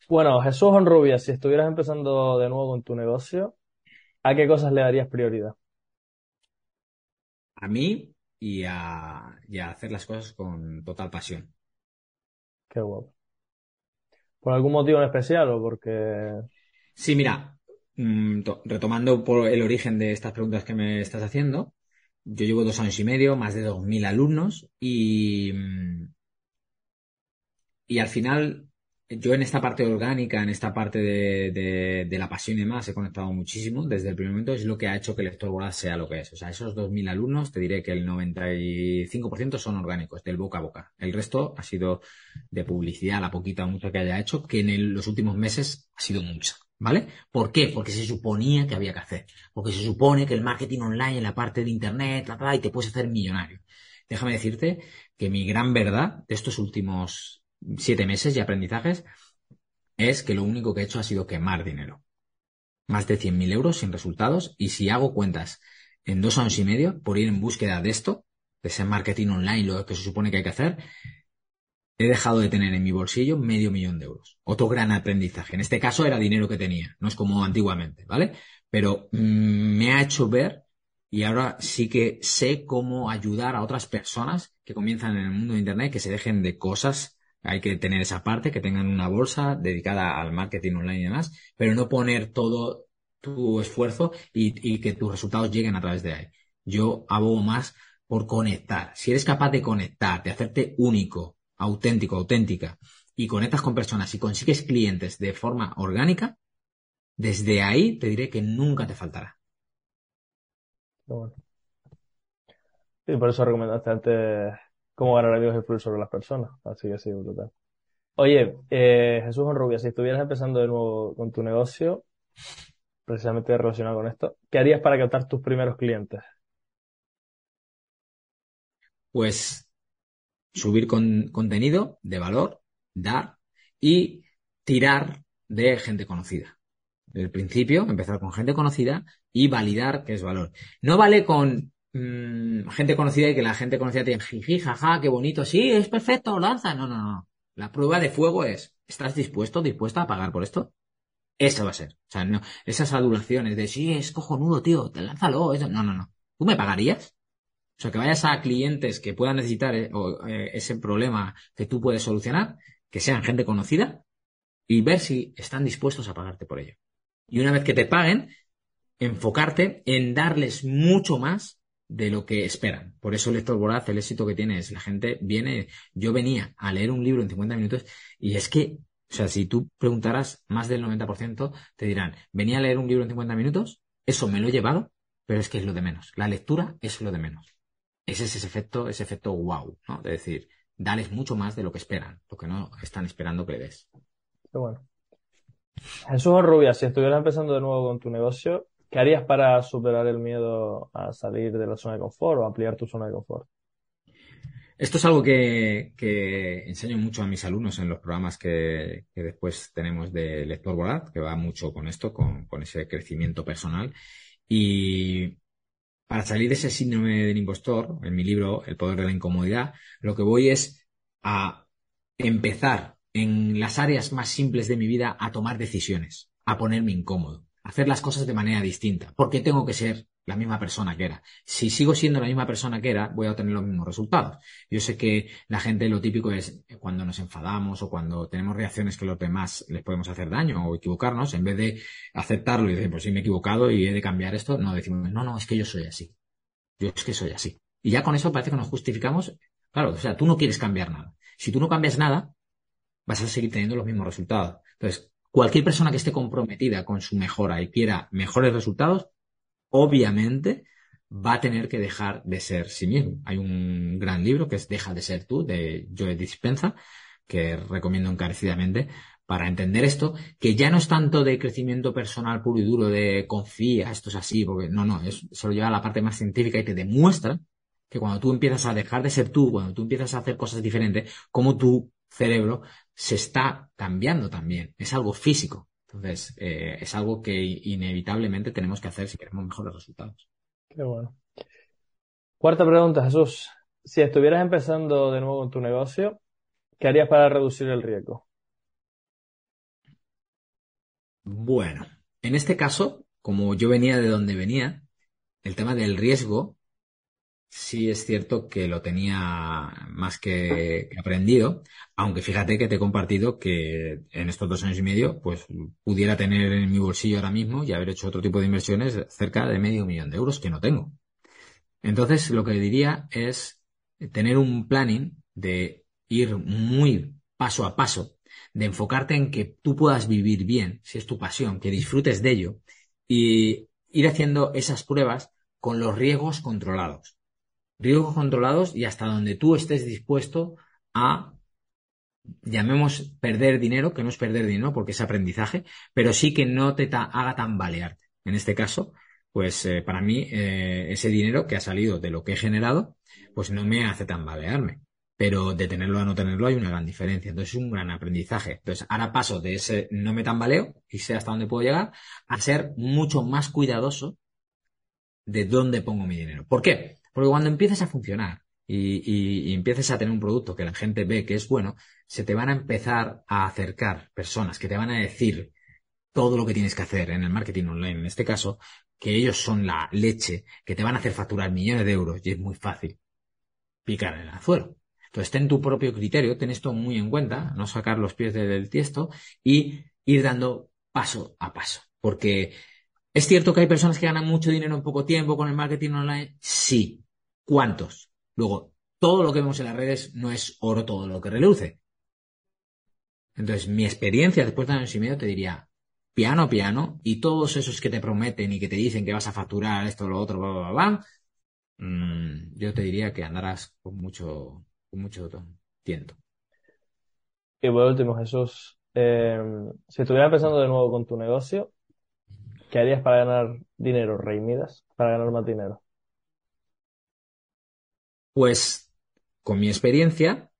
Bueno, Jesús Honrubia, si estuvieras empezando de nuevo con tu negocio, ¿a qué cosas le darías prioridad? A mí y a, y a hacer las cosas con total pasión. Qué guapo. ¿Por algún motivo en especial o porque... Sí, mira, mm, to- retomando por el origen de estas preguntas que me estás haciendo, yo llevo dos años y medio, más de 2.000 alumnos y, mm, y al final yo en esta parte orgánica, en esta parte de, la pasión y demás, he conectado muchísimo desde el primer momento, es lo que ha hecho que el Lector sea lo que es. O sea, esos 2.000 alumnos, te diré que el 95% son orgánicos, del boca a boca. El resto ha sido de publicidad, la poquita o mucha que haya hecho, que en los últimos meses ha sido mucha. ¿Vale? ¿Por qué? Porque se suponía que había que hacer. Porque se supone que el marketing online en la parte de internet, la, la, y te puedes hacer millonario. Déjame decirte que mi gran verdad de estos últimos siete meses de aprendizajes es que lo único que he hecho ha sido quemar dinero. Más de 100.000 euros sin resultados y si hago cuentas en dos años y medio por ir en búsqueda de esto, de ese marketing online, lo que se supone que hay que hacer, he dejado de tener en mi bolsillo medio millón de euros. Otro gran aprendizaje. En este caso era dinero que tenía, no es como antiguamente, ¿vale? Pero mm, me ha hecho ver y ahora sí que sé cómo ayudar a otras personas que comienzan en el mundo de Internet, que se dejen de cosas. Hay que tener esa parte, que tengan una bolsa dedicada al marketing online y demás, pero no poner todo tu esfuerzo y, que tus resultados lleguen a través de ahí. Yo abogo más por conectar. Si eres capaz de conectar, de hacerte único, auténtico, auténtica, y conectas con personas y consigues clientes de forma orgánica, desde ahí te diré que nunca te faltará. Y por eso recomendaste antes cómo ganar amigos influir sobre las personas. Así que sí, brutal. Oye, eh, Jesús Honrubia, si estuvieras empezando de nuevo con tu negocio, precisamente relacionado con esto, ¿qué harías para captar tus primeros clientes? Pues subir con, contenido de valor, dar y tirar de gente conocida. Desde el principio, empezar con gente conocida y validar que es valor. No vale con mm, gente conocida y que la gente conocida diga, jiji, jaja, qué bonito, sí, es perfecto, lanza. No, no, no. La prueba de fuego es, ¿estás dispuesto, dispuesta a pagar por esto? Eso va a ser. O sea, no, esas adulaciones de sí, es cojonudo, tío, te lánzalo. Eso. No, no, no. ¿Tú me pagarías? O sea, que vayas a clientes que puedan necesitar eh, eh, ese problema que tú puedes solucionar, que sean gente conocida, y ver si están dispuestos a pagarte por ello. Y una vez que te paguen, enfocarte en darles mucho más de lo que esperan. Por eso Lector Voraz, el éxito que tiene es la gente viene, yo venía a leer un libro en 50 minutos y es que o sea, si tú preguntaras, más del 90% te dirán, venía a leer un libro en 50 minutos, eso me lo he llevado, pero es que es lo de menos. La lectura es lo de menos. Ese es ese efecto, ese efecto wow, ¿no? De decir, dales mucho más de lo que esperan, lo que no están esperando que le des. Qué bueno. Jesús Rubia, si estuvieras empezando de nuevo con tu negocio, ¿qué harías para superar el miedo a salir de la zona de confort o ampliar tu zona de confort? Esto es algo que, enseño mucho a mis alumnos en los programas que, después tenemos de Lector Voraz, que va mucho con esto, con, ese crecimiento personal. Y para salir de ese síndrome del impostor, en mi libro El poder de la incomodidad, lo que voy es a empezar en las áreas más simples de mi vida a tomar decisiones, a ponerme incómodo, hacer las cosas de manera distinta. porque tengo que ser la misma persona que era. Si sigo siendo la misma persona que era, voy a obtener los mismos resultados. Yo sé que la gente lo típico es cuando nos enfadamos o cuando tenemos reacciones que los demás les podemos hacer daño o equivocarnos, en vez de aceptarlo y decir, pues sí me he equivocado y he de cambiar esto, no decimos, no, no, es que yo soy así. Yo es que soy así. Y ya con eso parece que nos justificamos. Claro, o sea, tú no quieres cambiar nada. Si tú no cambias nada, vas a seguir teniendo los mismos resultados. Entonces, cualquier persona que esté comprometida con su mejora y quiera mejores resultados, obviamente va a tener que dejar de ser sí mismo. Hay un gran libro que es Deja de ser tú, de Joe Dispenza, que recomiendo encarecidamente para entender esto, que ya no es tanto de crecimiento personal puro y duro, de confía, esto es así, porque no, no, es, se lo lleva a la parte más científica y te demuestra que cuando tú empiezas a dejar de ser tú, cuando tú empiezas a hacer cosas diferentes, como tu cerebro se está cambiando también. Es algo físico. Entonces, eh, es algo que inevitablemente tenemos que hacer si queremos mejores resultados. Qué bueno. Cuarta pregunta, Jesús. Si estuvieras empezando de nuevo en tu negocio, ¿qué harías para reducir el riesgo? Bueno, en este caso, como yo venía de donde venía, el tema del riesgo sí es cierto que lo tenía más que, aprendido, aunque fíjate que te he compartido que en estos dos años y medio, pues pudiera tener en mi bolsillo ahora mismo y haber hecho otro tipo de inversiones cerca de medio millón de euros que no tengo. Entonces, lo que diría es tener un planning de ir muy paso a paso, de enfocarte en que tú puedas vivir bien, si es tu pasión, que disfrutes de ello, y ir haciendo esas pruebas con los riesgos controlados riesgos controlados y hasta donde tú estés dispuesto a, llamemos perder dinero, que no es perder dinero porque es aprendizaje, pero sí que no te haga tambalearte. En este caso, pues eh, para mí eh, ese dinero que ha salido de lo que he generado, pues no me hace tambalearme. Pero de tenerlo a no tenerlo hay una gran diferencia. Entonces es un gran aprendizaje. Entonces ahora paso de ese no me tambaleo y sé hasta dónde puedo llegar a ser mucho más cuidadoso de dónde pongo mi dinero. ¿Por qué? Porque cuando empieces a funcionar y, empieces a tener un producto que la gente ve que es bueno, se te van a empezar a acercar personas que te van a decir todo lo que tienes que hacer en el marketing online, en este caso, que ellos son la leche, que te van a hacer facturar millones de euros y es muy fácil picar en el anzuelo. Entonces, ten tu propio criterio, ten esto muy en cuenta, no sacar los pies del tiesto y ir dando paso a paso. Porque es cierto que hay personas que ganan mucho dinero en poco tiempo con el marketing online. Sí. ¿Cuántos? Luego, todo lo que vemos en las redes no es oro todo lo que reluce. Entonces, mi experiencia después de años y medio te diría, piano, piano, y todos esos que te prometen y que te dicen que vas a facturar esto, lo otro, bla, bla, bla, mm, yo te diría que andarás con mucho, con mucho tiento. Y por último, Jesús, eh, si estuvieras empezando de nuevo con tu negocio, ¿qué harías para ganar dinero, Rey Midas? Para ganar más dinero. Pues, con mi experiencia,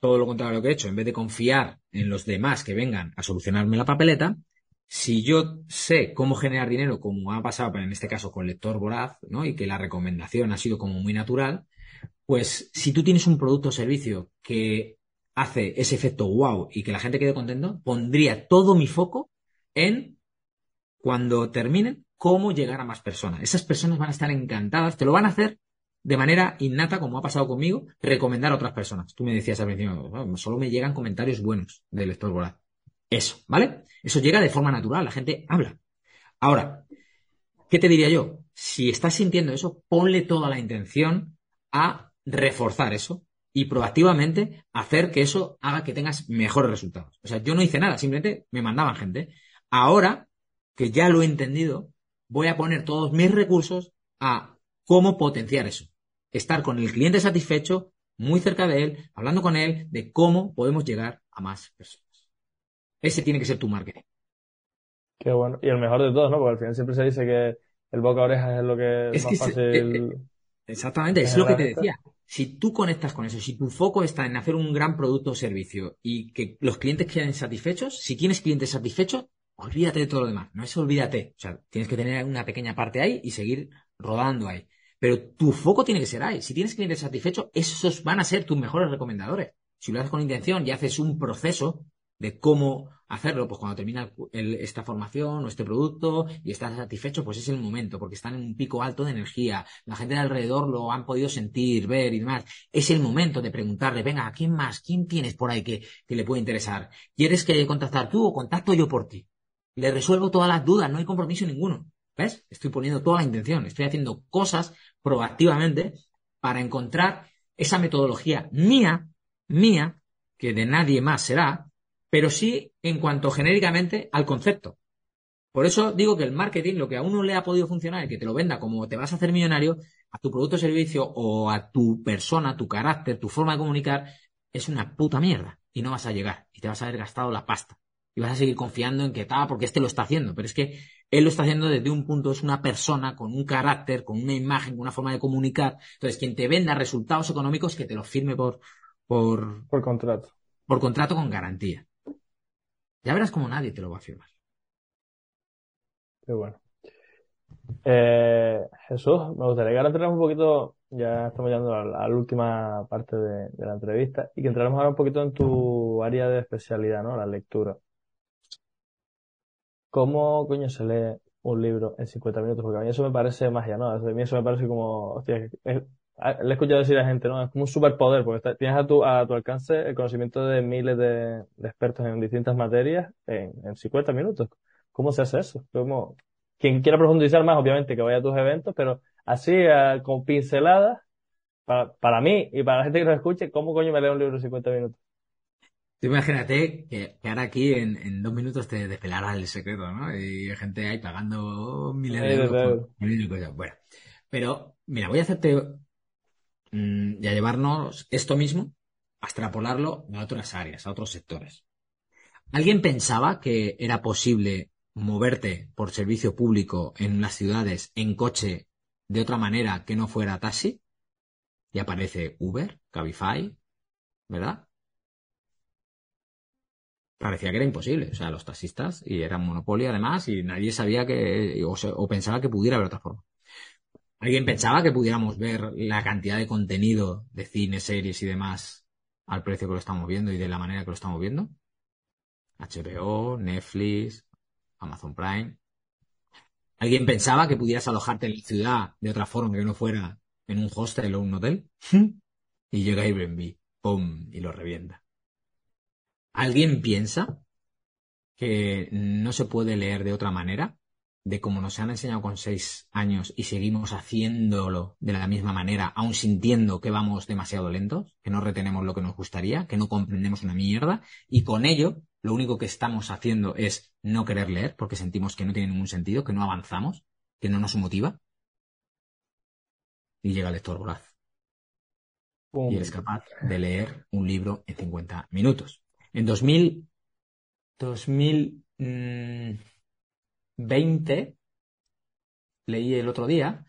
todo lo contrario a lo que he hecho, en vez de confiar en los demás que vengan a solucionarme la papeleta, si yo sé cómo generar dinero, como ha pasado en este caso con Lector Voraz, ¿no? Y que la recomendación ha sido como muy natural, pues si tú tienes un producto o servicio que hace ese efecto wow y que la gente quede contento, pondría todo mi foco en cuando terminen cómo llegar a más personas. Esas personas van a estar encantadas, te lo van a hacer de manera innata, como ha pasado conmigo, recomendar a otras personas. Tú me decías al principio, solo me llegan comentarios buenos del lector voraz. Eso, ¿vale? Eso llega de forma natural, la gente habla. Ahora, ¿qué te diría yo? Si estás sintiendo eso, ponle toda la intención a reforzar eso y proactivamente hacer que eso haga que tengas mejores resultados. O sea, yo no hice nada, simplemente me mandaban gente. Ahora que ya lo he entendido, voy a poner todos mis recursos a cómo potenciar eso. Estar con el cliente satisfecho, muy cerca de él, hablando con él de cómo podemos llegar a más personas. Ese tiene que ser tu marketing. Qué bueno. Y el mejor de todos, ¿no? Porque al final siempre se dice que el boca a oreja es lo que es, más fácil. Eh, eh, exactamente, es lo que te decía. Si tú conectas con eso, si tu foco está en hacer un gran producto o servicio y que los clientes queden satisfechos, si tienes clientes satisfechos, olvídate de todo lo demás. No es olvídate. O sea, tienes que tener una pequeña parte ahí y seguir rodando ahí. Pero tu foco tiene que ser ahí. Si tienes clientes satisfechos, esos van a ser tus mejores recomendadores. Si lo haces con intención y haces un proceso de cómo hacerlo, pues cuando termina esta formación o este producto y estás satisfecho, pues es el momento, porque están en un pico alto de energía, la gente de alrededor lo han podido sentir, ver y demás. Es el momento de preguntarle, venga, ¿a quién más? ¿Quién tienes por ahí que, que le puede interesar? ¿Quieres que contactar tú o contacto yo por ti? Le resuelvo todas las dudas, no hay compromiso ninguno. ¿Ves? Estoy poniendo toda la intención, estoy haciendo cosas proactivamente para encontrar esa metodología mía, mía, que de nadie más será, pero sí en cuanto genéricamente al concepto. Por eso digo que el marketing, lo que a uno le ha podido funcionar, y que te lo venda como te vas a hacer millonario, a tu producto o servicio o a tu persona, tu carácter, tu forma de comunicar, es una puta mierda. Y no vas a llegar. Y te vas a haber gastado la pasta. Y vas a seguir confiando en que tal, porque este lo está haciendo. Pero es que él lo está haciendo desde un punto, es una persona con un carácter, con una imagen, con una forma de comunicar. Entonces, quien te venda resultados económicos, que te los firme por, por, por contrato. Por contrato con garantía. Ya verás como nadie te lo va a firmar. Qué bueno. Eh, Jesús, me gustaría que ahora entremos un poquito, ya estamos llegando a la, última parte de, la entrevista, y que entremos ahora un poquito en tu área de especialidad, ¿no? La lectura. ¿Cómo coño se lee un libro en 50 minutos? Porque a mí eso me parece magia, ¿no? A mí eso me parece como, hostia, es, le he escuchado decir a la gente, ¿no? Es como un superpoder, porque tienes a tu, a tu alcance el conocimiento de miles de, expertos en distintas materias en, en 50 minutos. ¿Cómo se hace eso? Como, quien quiera profundizar más, obviamente, que vaya a tus eventos, pero así, con pinceladas, para, para mí y para la gente que nos escuche, ¿cómo coño me leo un libro en 50 minutos? Imagínate que, ahora aquí en, en, dos minutos te despelará el secreto, ¿no? Y hay gente ahí pagando miles de euros. Bueno, pero mira, voy a hacerte Mm, y a llevarnos esto mismo a extrapolarlo a otras áreas, a otros sectores. ¿Alguien pensaba que era posible moverte por servicio público en las ciudades en coche de otra manera que no fuera taxi? Y aparece Uber, Cabify, ¿verdad? Parecía que era imposible. O sea, los taxistas, y era monopolio además, y nadie sabía que, o pensaba que pudiera haber otra forma. ¿Alguien pensaba que pudiéramos ver la cantidad de contenido de cine, series y demás al precio que lo estamos viendo y de la manera que lo estamos viendo? HBO, Netflix, Amazon Prime. ¿Alguien pensaba que pudieras alojarte en la ciudad de otra forma que no fuera en un hostel o un hotel? y llega Airbnb, ¡pum! y lo revienta. ¿Alguien piensa que no se puede leer de otra manera? De como nos han enseñado con seis años y seguimos haciéndolo de la misma manera, aun sintiendo que vamos demasiado lentos, que no retenemos lo que nos gustaría, que no comprendemos una mierda, y con ello lo único que estamos haciendo es no querer leer porque sentimos que no tiene ningún sentido, que no avanzamos, que no nos motiva. Y llega el lector voraz. Y eres capaz de leer un libro en 50 minutos. En 2000, 2020, mm, leí el otro día,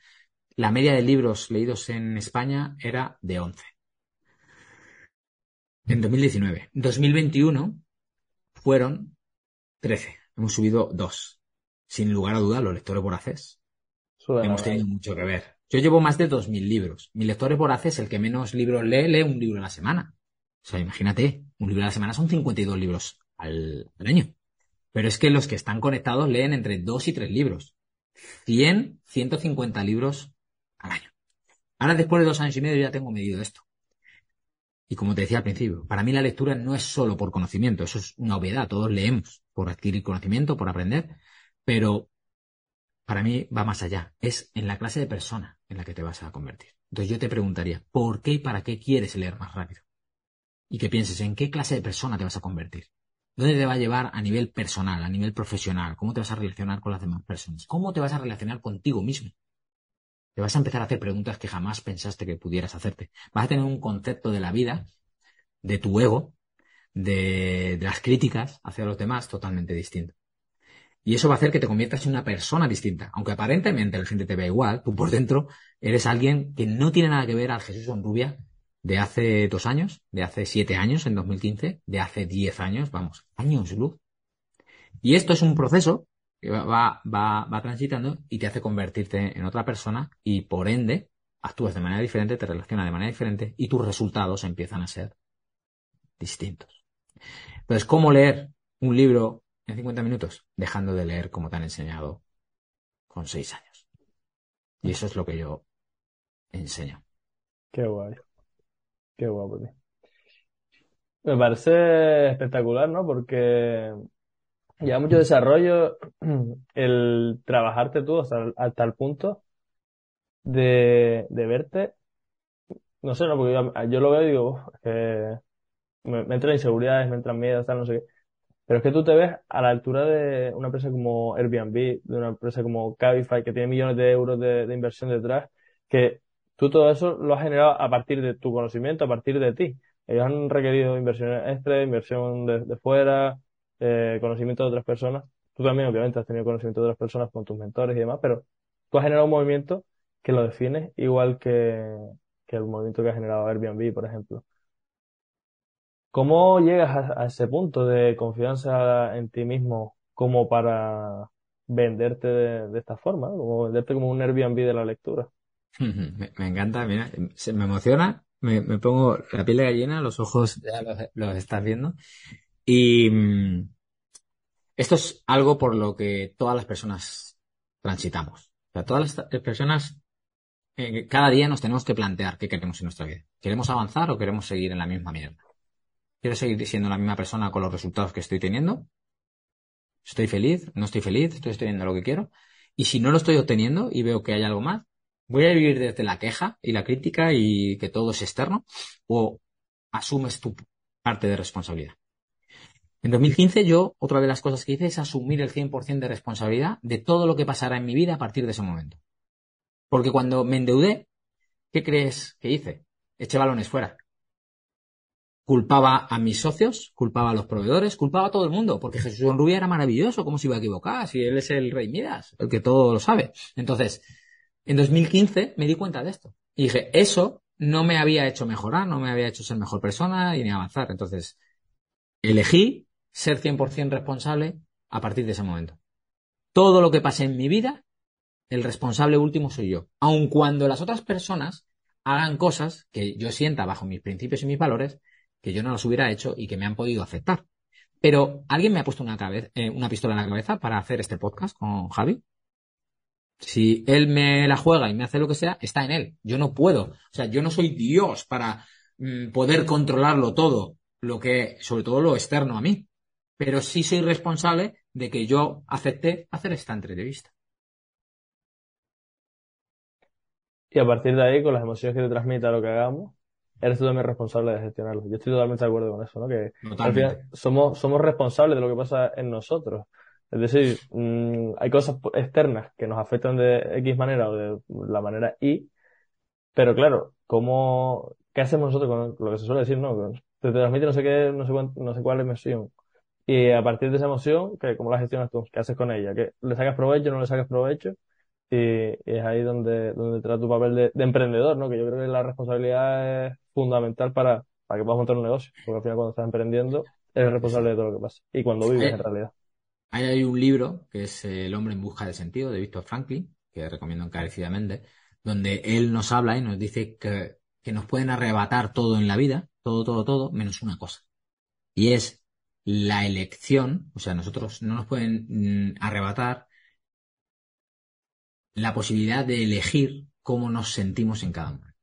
la media de libros leídos en España era de 11. En 2019. 2021 fueron 13. Hemos subido dos. Sin lugar a duda, los lectores voraces hemos tenido mucho que ver. Yo llevo más de 2.000 libros. Mi lector voraces, el que menos libros lee, lee un libro a la semana. O sea, imagínate, un libro a la semana son 52 libros al, año. Pero es que los que están conectados leen entre 2 y 3 libros. 100, 150 libros al año. Ahora, después de dos años y medio, ya tengo medido esto. Y como te decía al principio, para mí la lectura no es solo por conocimiento, eso es una obviedad, todos leemos por adquirir conocimiento, por aprender, pero para mí va más allá, es en la clase de persona en la que te vas a convertir. Entonces yo te preguntaría, ¿por qué y para qué quieres leer más rápido? Y que pienses en qué clase de persona te vas a convertir. ¿Dónde te va a llevar a nivel personal, a nivel profesional? ¿Cómo te vas a relacionar con las demás personas? ¿Cómo te vas a relacionar contigo mismo? Te vas a empezar a hacer preguntas que jamás pensaste que pudieras hacerte. Vas a tener un concepto de la vida, de tu ego, de, las críticas hacia los demás totalmente distinto. Y eso va a hacer que te conviertas en una persona distinta. Aunque aparentemente la gente te vea igual, tú por dentro eres alguien que no tiene nada que ver al Jesús en rubia de hace dos años, de hace siete años, en 2015, de hace diez años, vamos, años luz. Y esto es un proceso que va, va, va transitando y te hace convertirte en otra persona y por ende actúas de manera diferente, te relacionas de manera diferente y tus resultados empiezan a ser distintos. Entonces, ¿cómo leer un libro en 50 minutos? Dejando de leer como te han enseñado con seis años. Y eso es lo que yo enseño. Qué guay. Qué guapo. Me parece espectacular, ¿no? Porque lleva mucho desarrollo el trabajarte tú hasta, el punto de, verte. No sé, no, porque yo, lo veo y digo, me entran inseguridades, me entran miedos, tal, no sé qué. Pero es que tú te ves a la altura de una empresa como Airbnb, de una empresa como Cabify, que tiene millones de euros de, de inversión detrás, que Tú todo eso lo has generado a partir de tu conocimiento, a partir de ti. Ellos han requerido inversión extra, inversión de, fuera, eh, conocimiento de otras personas. Tú también, obviamente, has tenido conocimiento de otras personas con tus mentores y demás, pero tú has generado un movimiento que lo defines igual que, que el movimiento que ha generado Airbnb, por ejemplo. ¿Cómo llegas a, ese punto de confianza en ti mismo como para venderte de, esta forma, como venderte como un Airbnb de la lectura? Me, encanta, mira, se me emociona, me, pongo la piel de gallina, los ojos ya los, estás viendo. Y mm, esto es algo por lo que todas las personas transitamos. O sea, todas las personas, eh, cada día nos tenemos que plantear qué queremos en nuestra vida. ¿Queremos avanzar o queremos seguir en la misma mierda? ¿Quiero seguir siendo la misma persona con los resultados que estoy teniendo? ¿Estoy feliz? ¿No estoy feliz? ¿Estoy teniendo lo que quiero? Y si no lo estoy obteniendo y veo que hay algo más, ¿Voy a vivir desde la queja y la crítica y que todo es externo? ¿O asumes tu parte de responsabilidad? En 2015 yo, otra de las cosas que hice es asumir el 100% de responsabilidad de todo lo que pasará en mi vida a partir de ese momento. Porque cuando me endeudé, ¿qué crees que hice? Eché balones fuera. Culpaba a mis socios, culpaba a los proveedores, culpaba a todo el mundo, porque Jesús Rubia era maravilloso, ¿cómo se iba a equivocar? Si él es el rey Midas, el que todo lo sabe. Entonces, en 2015 me di cuenta de esto. Y dije, eso no me había hecho mejorar, no me había hecho ser mejor persona y ni avanzar. Entonces, elegí ser 100% responsable a partir de ese momento. Todo lo que pase en mi vida, el responsable último soy yo. Aun cuando las otras personas hagan cosas que yo sienta bajo mis principios y mis valores, que yo no las hubiera hecho y que me han podido afectar. Pero alguien me ha puesto una, eh, una pistola en la cabeza para hacer este podcast con Javi Si él me la juega y me hace lo que sea, está en él. Yo no puedo. O sea, yo no soy Dios para mm, poder controlarlo todo, lo que, sobre todo lo externo a mí. Pero sí soy responsable de que yo acepté hacer esta entrevista. Y a partir de ahí, con las emociones que te transmita lo que hagamos, eres tú también responsable de gestionarlo. Yo estoy totalmente de acuerdo con eso, ¿no? Que al final somos, somos responsables de lo que pasa en nosotros. Es decir, mm, hay cosas externas que nos afectan de X manera o de la manera Y, pero claro, ¿cómo, qué hacemos nosotros con lo que se suele decir, ¿no? Te transmite no sé qué, no sé cuán- no sé cuál emoción. Y a partir de esa emoción, ¿qué, ¿cómo la gestionas tú? ¿Qué haces con ella? ¿Que le sacas provecho, no le sacas provecho? Y, y es ahí donde, donde entra tu papel de, de emprendedor, ¿no? Que yo creo que la responsabilidad es fundamental para, para que puedas montar un negocio. Porque al final cuando estás emprendiendo, eres responsable de todo lo que pasa. Y cuando vives, en realidad. Hay un libro que es El hombre en busca de sentido de Víctor Franklin, que recomiendo encarecidamente, donde él nos habla y nos dice que, que nos pueden arrebatar todo en la vida, todo, todo, todo, menos una cosa. Y es la elección, o sea, nosotros no nos pueden mm, arrebatar la posibilidad de elegir cómo nos sentimos en cada momento,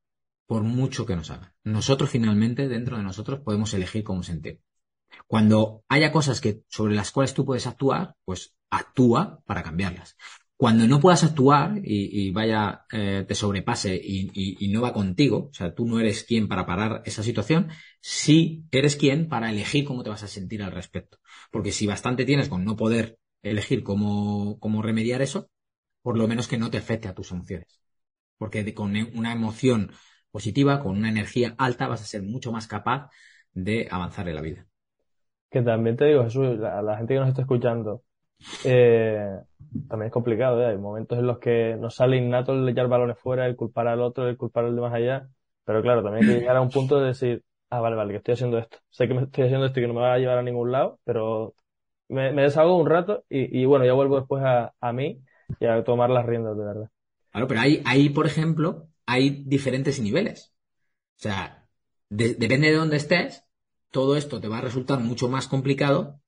por mucho que nos hagan. Nosotros finalmente, dentro de nosotros, podemos elegir cómo sentir. Cuando haya cosas que, sobre las cuales tú puedes actuar, pues actúa para cambiarlas. Cuando no puedas actuar y, y vaya, eh, te sobrepase y, y- y no va contigo, o sea, tú no eres quien para parar esa situación, sí eres quien para elegir cómo te vas a sentir al respecto. Porque si bastante tienes con no poder elegir cómo, cómo remediar eso, por lo menos que no te afecte a tus emociones. Porque con una emoción positiva, con una energía alta, vas a ser mucho más capaz de avanzar en la vida. Que también te digo, Jesús, la, la gente que nos está escuchando, eh, también es complicado, ¿eh? Hay momentos en los que nos sale innato el echar balones fuera, el culpar al otro, el culpar al de más allá. Pero claro, también hay que llegar a un punto de decir, ah, vale, vale, que estoy haciendo esto. Sé que me estoy haciendo esto y que no me va a llevar a ningún lado, pero me, me desahogo un rato y, y bueno, ya vuelvo después a, a mí y a tomar las riendas de verdad. Claro, pero ahí, ahí, por ejemplo, hay diferentes niveles. O sea, de- depende de dónde estés, todo esto te va a resultar mucho más complicado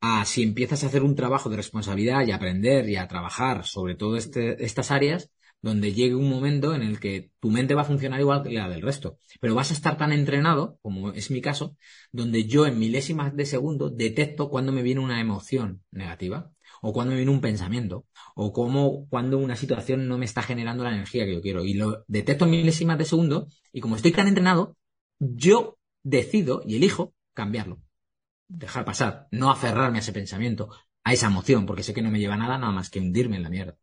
a si empiezas a hacer un trabajo de responsabilidad y a aprender y a trabajar sobre todas estas áreas, donde llegue un momento en el que tu mente va a funcionar igual que la del resto. Pero vas a estar tan entrenado, como es mi caso, donde yo en milésimas de segundo detecto cuando me viene una emoción negativa, o cuando me viene un pensamiento, o como cuando una situación no me está generando la energía que yo quiero. Y lo detecto en milésimas de segundo, y como estoy tan entrenado, yo decido y elijo cambiarlo dejar pasar, no aferrarme a ese pensamiento, a esa emoción, porque sé que no me lleva nada, nada más que hundirme en la mierda.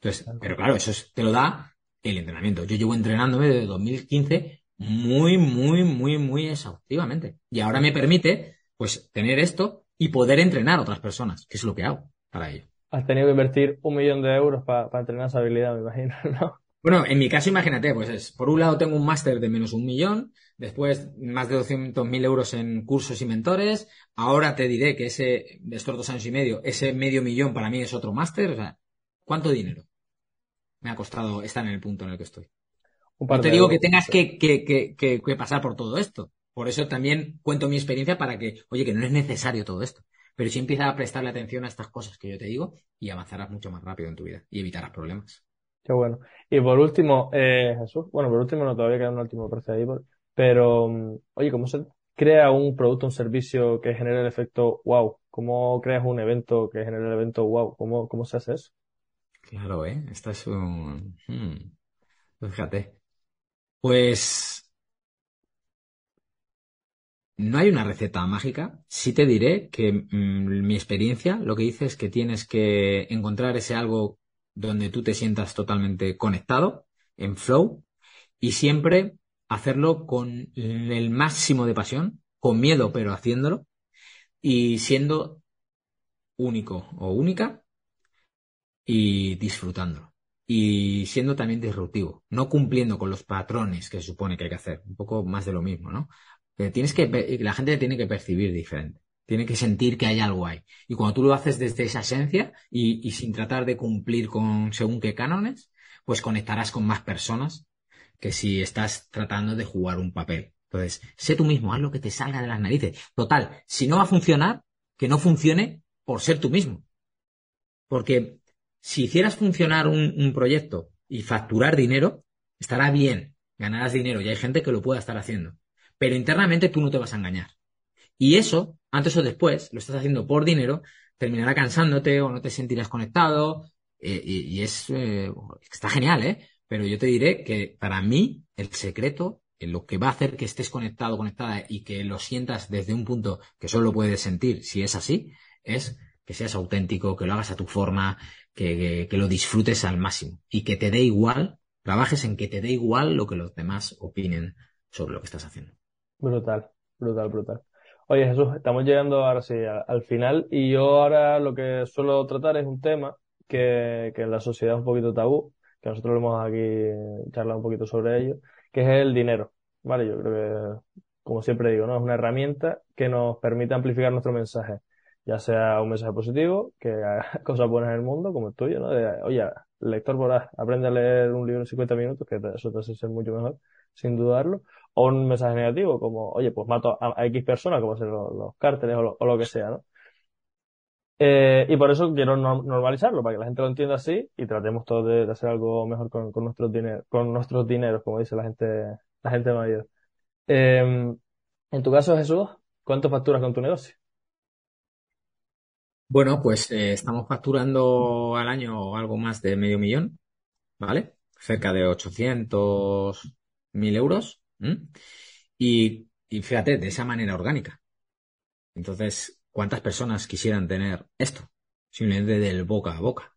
Entonces, pero claro, eso es- te lo da el entrenamiento. Yo llevo entrenándome desde 2015 muy, muy, muy, muy exhaustivamente. Y ahora me permite, pues, tener esto y poder entrenar a otras personas, que es lo que hago para ello. Has tenido que invertir un millón de euros para entrenar esa habilidad, me imagino, ¿no? Bueno, en mi caso, imagínate, pues es, por un lado tengo un máster de menos un millón, después más de 200.000 euros en cursos y mentores, ahora te diré que ese, de estos dos años y medio, ese medio millón para mí es otro máster, o sea, ¿cuánto dinero me ha costado estar en el punto en el que estoy? No te digo que tengas que, que, que, que, que pasar por todo esto, por eso también cuento mi experiencia para que, oye, que no es necesario todo esto, pero sí empieza a prestarle atención a estas cosas que yo te digo y avanzarás mucho más rápido en tu vida y evitarás problemas. Qué bueno. Y por último, eh, Jesús, bueno, por último no, todavía queda un último precio ahí, por- pero, oye, ¿cómo se crea un producto, un servicio que genere el efecto wow? ¿Cómo creas un evento que genere el evento wow? ¿Cómo, cómo se hace eso? Claro, ¿eh? Esta es un... hmm. Fíjate. Pues no hay una receta mágica. Sí te diré que mm, mi experiencia lo que dice es que tienes que encontrar ese algo donde tú te sientas totalmente conectado, en flow, y siempre hacerlo con el máximo de pasión, con miedo, pero haciéndolo, y siendo único o única y disfrutándolo. Y siendo también disruptivo, no cumpliendo con los patrones que se supone que hay que hacer, un poco más de lo mismo, ¿no? Tienes que, la gente tiene que percibir diferente, tiene que sentir que hay algo ahí. Y cuando tú lo haces desde esa esencia y, y sin tratar de cumplir con según qué cánones, pues conectarás con más personas que si estás tratando de jugar un papel. Entonces, sé tú mismo, haz lo que te salga de las narices. Total, si no va a funcionar, que no funcione por ser tú mismo. Porque si hicieras funcionar un, proyecto y facturar dinero, estará bien, ganarás dinero y hay gente que lo pueda estar haciendo. Pero internamente tú no te vas a engañar. Y eso, antes o después, lo estás haciendo por dinero, terminará cansándote o no te sentirás conectado. eh, y, y es, eh, está genial, ¿eh? Pero yo te diré que para mí el secreto, eh, lo que va a hacer que estés conectado, conectada y que lo sientas desde un punto que solo puedes sentir si es así, es que seas auténtico, que lo hagas a tu forma, que, que, lo disfrutes al máximo y que te dé igual, trabajes en que te dé igual lo que los demás opinen sobre lo que estás haciendo. Brutal, brutal, brutal. Oye, Jesús, estamos llegando ahora sí a- al final y yo ahora lo que suelo tratar es un tema que, que en la sociedad es un poquito tabú, que nosotros lo hemos aquí charlado un poquito sobre ello, que es el dinero. Vale, yo creo que, como siempre digo, ¿no? Es una herramienta que nos permite amplificar nuestro mensaje, ya sea un mensaje positivo, que haga cosas buenas en el mundo, como el tuyo, ¿no? De, oye, lector voraz, aprende a leer un libro en 50 minutos, que eso te hace ser mucho mejor, sin dudarlo o un mensaje negativo, como, oye, pues mato a, a X personas, como ser los, los cárteles o lo, o lo que sea, ¿no? Eh, y por eso quiero no- normalizarlo, para que la gente lo entienda así y tratemos todos de, hacer algo mejor con, con nuestros dineros, con nuestros dineros, como dice la gente, la gente mayor. Eh, en tu caso, Jesús, ¿cuánto facturas con tu negocio? Bueno, pues eh, estamos facturando al año algo más de medio millón, ¿vale? Cerca de 800 mil euros. Y, y fíjate, de esa manera orgánica. Entonces, ¿cuántas personas quisieran tener esto? Simplemente del boca a boca.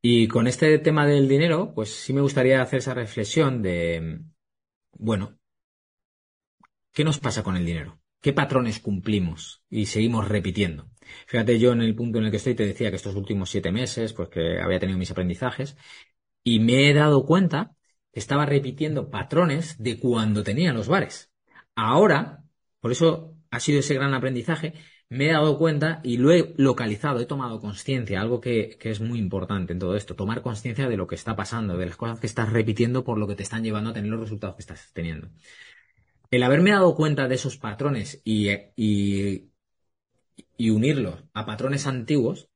Y con este tema del dinero, pues sí me gustaría hacer esa reflexión de, bueno, ¿qué nos pasa con el dinero? ¿Qué patrones cumplimos y seguimos repitiendo? Fíjate, yo en el punto en el que estoy te decía que estos últimos siete meses, pues que había tenido mis aprendizajes y me he dado cuenta que estaba repitiendo patrones de cuando tenía los bares. Ahora, por eso ha sido ese gran aprendizaje, me he dado cuenta y lo he localizado, he tomado conciencia, algo que, que es muy importante en todo esto, tomar conciencia de lo que está pasando, de las cosas que estás repitiendo por lo que te están llevando a tener los resultados que estás teniendo. El haberme dado cuenta de esos patrones y, y, y unirlos a patrones antiguos,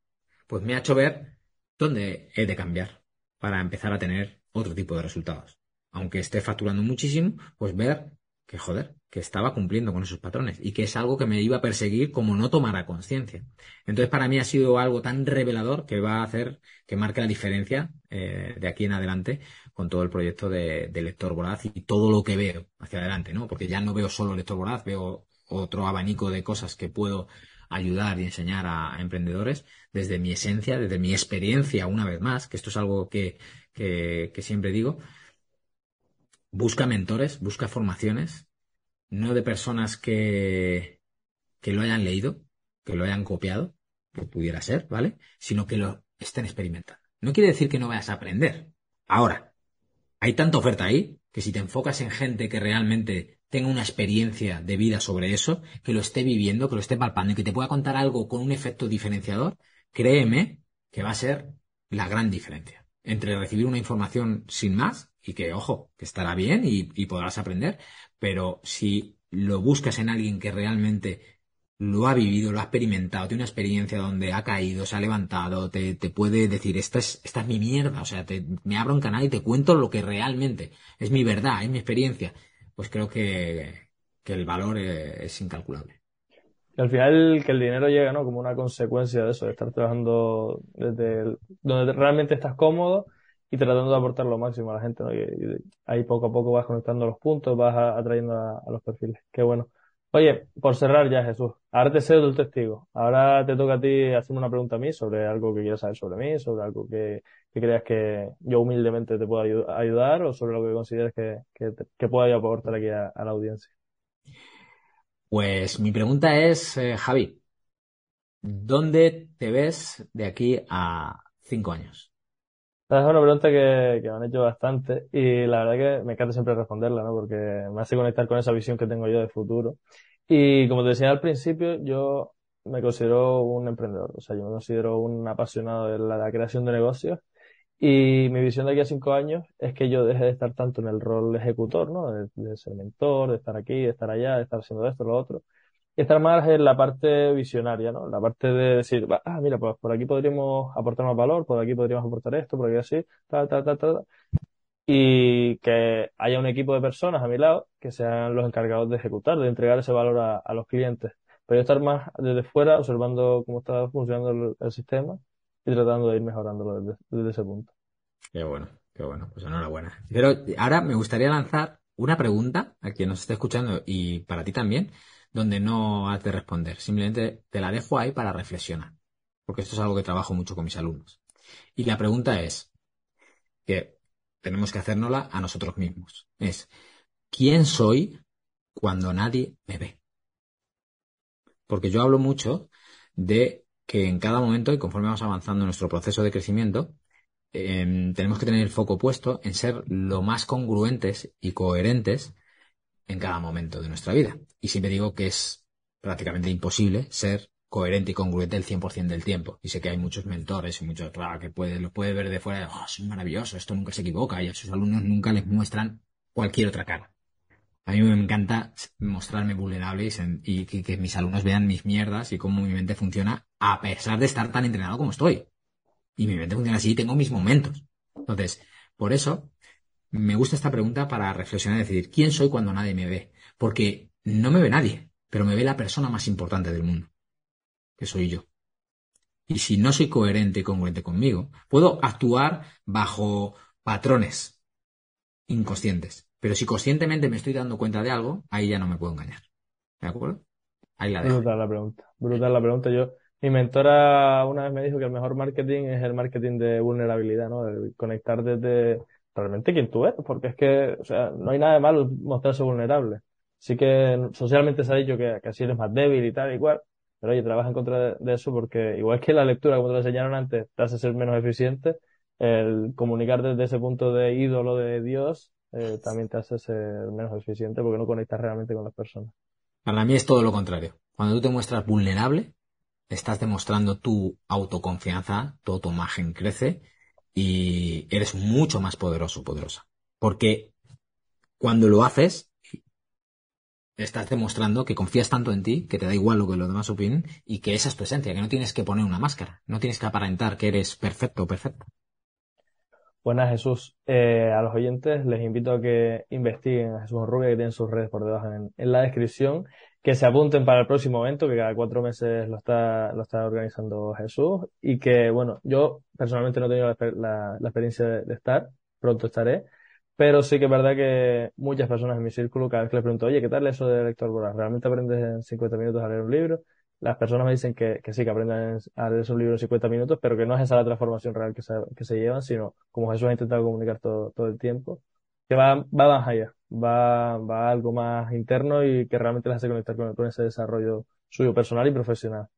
pues me ha hecho ver dónde he de cambiar para empezar a tener otro tipo de resultados. Aunque esté facturando muchísimo, pues ver que joder, que estaba cumpliendo con esos patrones y que es algo que me iba a perseguir como no tomara conciencia. Entonces para mí ha sido algo tan revelador que va a hacer que marque la diferencia eh, de aquí en adelante con todo el proyecto de, de Lector Voraz y todo lo que veo hacia adelante, ¿no? Porque ya no veo solo Lector Voraz, veo otro abanico de cosas que puedo ayudar y enseñar a, a emprendedores desde mi esencia, desde mi experiencia, una vez más, que esto es algo que, que, que siempre digo, busca mentores, busca formaciones, no de personas que, que lo hayan leído, que lo hayan copiado, que pudiera ser, ¿vale? Sino que lo estén experimentando. No quiere decir que no vayas a aprender. Ahora, hay tanta oferta ahí que si te enfocas en gente que realmente tenga una experiencia de vida sobre eso, que lo esté viviendo, que lo esté palpando y que te pueda contar algo con un efecto diferenciador, créeme que va a ser la gran diferencia entre recibir una información sin más y que, ojo, que estará bien y, y podrás aprender, pero si lo buscas en alguien que realmente lo ha vivido, lo ha experimentado, tiene una experiencia donde ha caído, se ha levantado, te, te puede decir, esta es, esta es mi mierda, o sea, te, me abro un canal y te cuento lo que realmente es mi verdad, es mi experiencia, pues creo que, que el valor es, es incalculable. Y al final que el dinero llega, ¿no? Como una consecuencia de eso, de estar trabajando desde donde realmente estás cómodo y tratando de aportar lo máximo a la gente, ¿no? Ahí poco a poco vas conectando los puntos, vas atrayendo a, los perfiles. Qué bueno. Oye, por cerrar ya, Jesús, ahora te cedo el testigo. Ahora te toca a ti hacerme una pregunta a mí sobre algo que quieras saber sobre mí, sobre algo que, que creas que yo humildemente te pueda ayu- ayudar o sobre lo que consideres que, que pueda yo aportar aquí a, a la audiencia. Pues mi pregunta es, eh, Javi, ¿dónde te ves de aquí a cinco años? Es una pregunta que, que me han hecho bastante y la verdad que me encanta siempre responderla, ¿no? Porque me hace conectar con esa visión que tengo yo de futuro. Y como te decía al principio, yo me considero un emprendedor, o sea, yo me considero un apasionado de la, creación de negocios y mi visión de aquí a cinco años es que yo deje de estar tanto en el rol de ejecutor, ¿no? De, de ser mentor, de estar aquí, de estar allá, de estar haciendo esto, lo otro, estar más en la parte visionaria, ¿no? La parte de decir, ah, mira, pues por aquí podríamos aportar más valor, por aquí podríamos aportar esto, por aquí así, tal, tal, tal, tal. Y que haya un equipo de personas a mi lado que sean los encargados de ejecutar, de entregar ese valor a, los clientes. Pero yo estar más desde fuera, observando cómo está funcionando el, sistema y tratando de ir mejorándolo desde, desde ese punto. Qué bueno, qué bueno. Pues enhorabuena. Pero ahora me gustaría lanzar una pregunta a quien nos esté escuchando y para ti también donde no has de responder. Simplemente te la dejo ahí para reflexionar, porque esto es algo que trabajo mucho con mis alumnos. Y la pregunta es, que tenemos que hacérnosla a nosotros mismos, es, ¿quién soy cuando nadie me ve? Porque yo hablo mucho de que en cada momento y conforme vamos avanzando en nuestro proceso de crecimiento, em, tenemos que tener el foco puesto en ser lo más congruentes y coherentes en cada momento de nuestra vida. Y siempre digo que es prácticamente imposible ser coherente y congruente el 100% del tiempo. Y sé que hay muchos mentores y muchos que puede, lo puede ver de fuera, oh, es maravilloso, esto nunca se equivoca y a sus alumnos nunca les muestran cualquier otra cara. A mí me encanta mostrarme vulnerable y, que, que, mis alumnos vean mis mierdas y cómo mi mente funciona a pesar de estar tan entrenado como estoy. Y mi mente funciona así y tengo mis momentos. Entonces, por eso me gusta esta pregunta para reflexionar y decidir quién soy cuando nadie me ve. Porque no me ve nadie, pero me ve la persona más importante del mundo, que soy yo. Y si no soy coherente y congruente conmigo, puedo actuar bajo patrones inconscientes. Pero si conscientemente me estoy dando cuenta de algo, ahí ya no me puedo engañar. ¿De acuerdo? Ahí la dejo. Brutal la pregunta. Brutal la pregunta. Yo, mi mentora una vez me dijo que el mejor marketing es el marketing de vulnerabilidad, ¿no? El conectar desde realmente quién tú eres, porque es que, no hay nada de malo mostrarse vulnerable. Sí que socialmente se ha dicho que, así eres más débil y tal, igual, pero oye, trabaja en contra de, eso porque igual que la lectura, como te lo enseñaron antes, te hace ser menos eficiente, el comunicar desde ese punto de ídolo de Dios eh, también te hace ser menos eficiente porque no conectas realmente con las personas. Para mí es todo lo contrario. Cuando tú te muestras vulnerable, estás demostrando tu autoconfianza, tu autoimagen crece y eres mucho más poderoso, poderosa. Porque cuando lo haces, estás demostrando que confías tanto en ti, que te da igual lo que los demás opinen, y que esa es tu esencia, que no tienes que poner una máscara, no tienes que aparentar que eres perfecto o perfecta. Buenas, Jesús. Eh, a los oyentes les invito a que investiguen a Jesús Rubia, que tienen sus redes por debajo en, la descripción, que se apunten para el próximo evento, que cada cuatro meses lo está, lo está organizando Jesús, y que, bueno, yo personalmente no he tenido la, la, experiencia de, estar, pronto estaré, pero sí que es verdad que muchas personas en mi círculo, cada vez que les pregunto, oye, ¿qué tal eso de lector voraz? ¿Realmente aprendes en 50 minutos a leer un libro? las personas me dicen que, que sí, que aprenden a leer esos libros en 50 minutos, pero que no es esa la transformación real que se, que se llevan, sino como Jesús ha intentado comunicar todo, todo el tiempo, que va, va más allá, va, va algo más interno y que realmente les hace conectar con, con ese desarrollo suyo personal y profesional.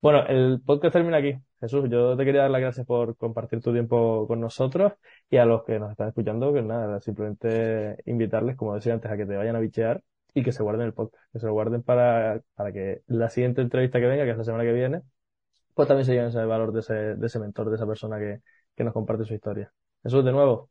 Bueno, el podcast termina aquí. Jesús, yo te quería dar las gracias por compartir tu tiempo con nosotros y a los que nos están escuchando, que nada, simplemente invitarles, como decía antes, a que te vayan a bichear y que se guarden el podcast, que se lo guarden para, para que la siguiente entrevista que venga, que es la semana que viene, pues también se lleven ese valor de ese, de ese mentor, de esa persona que, que nos comparte su historia. Jesús, de nuevo,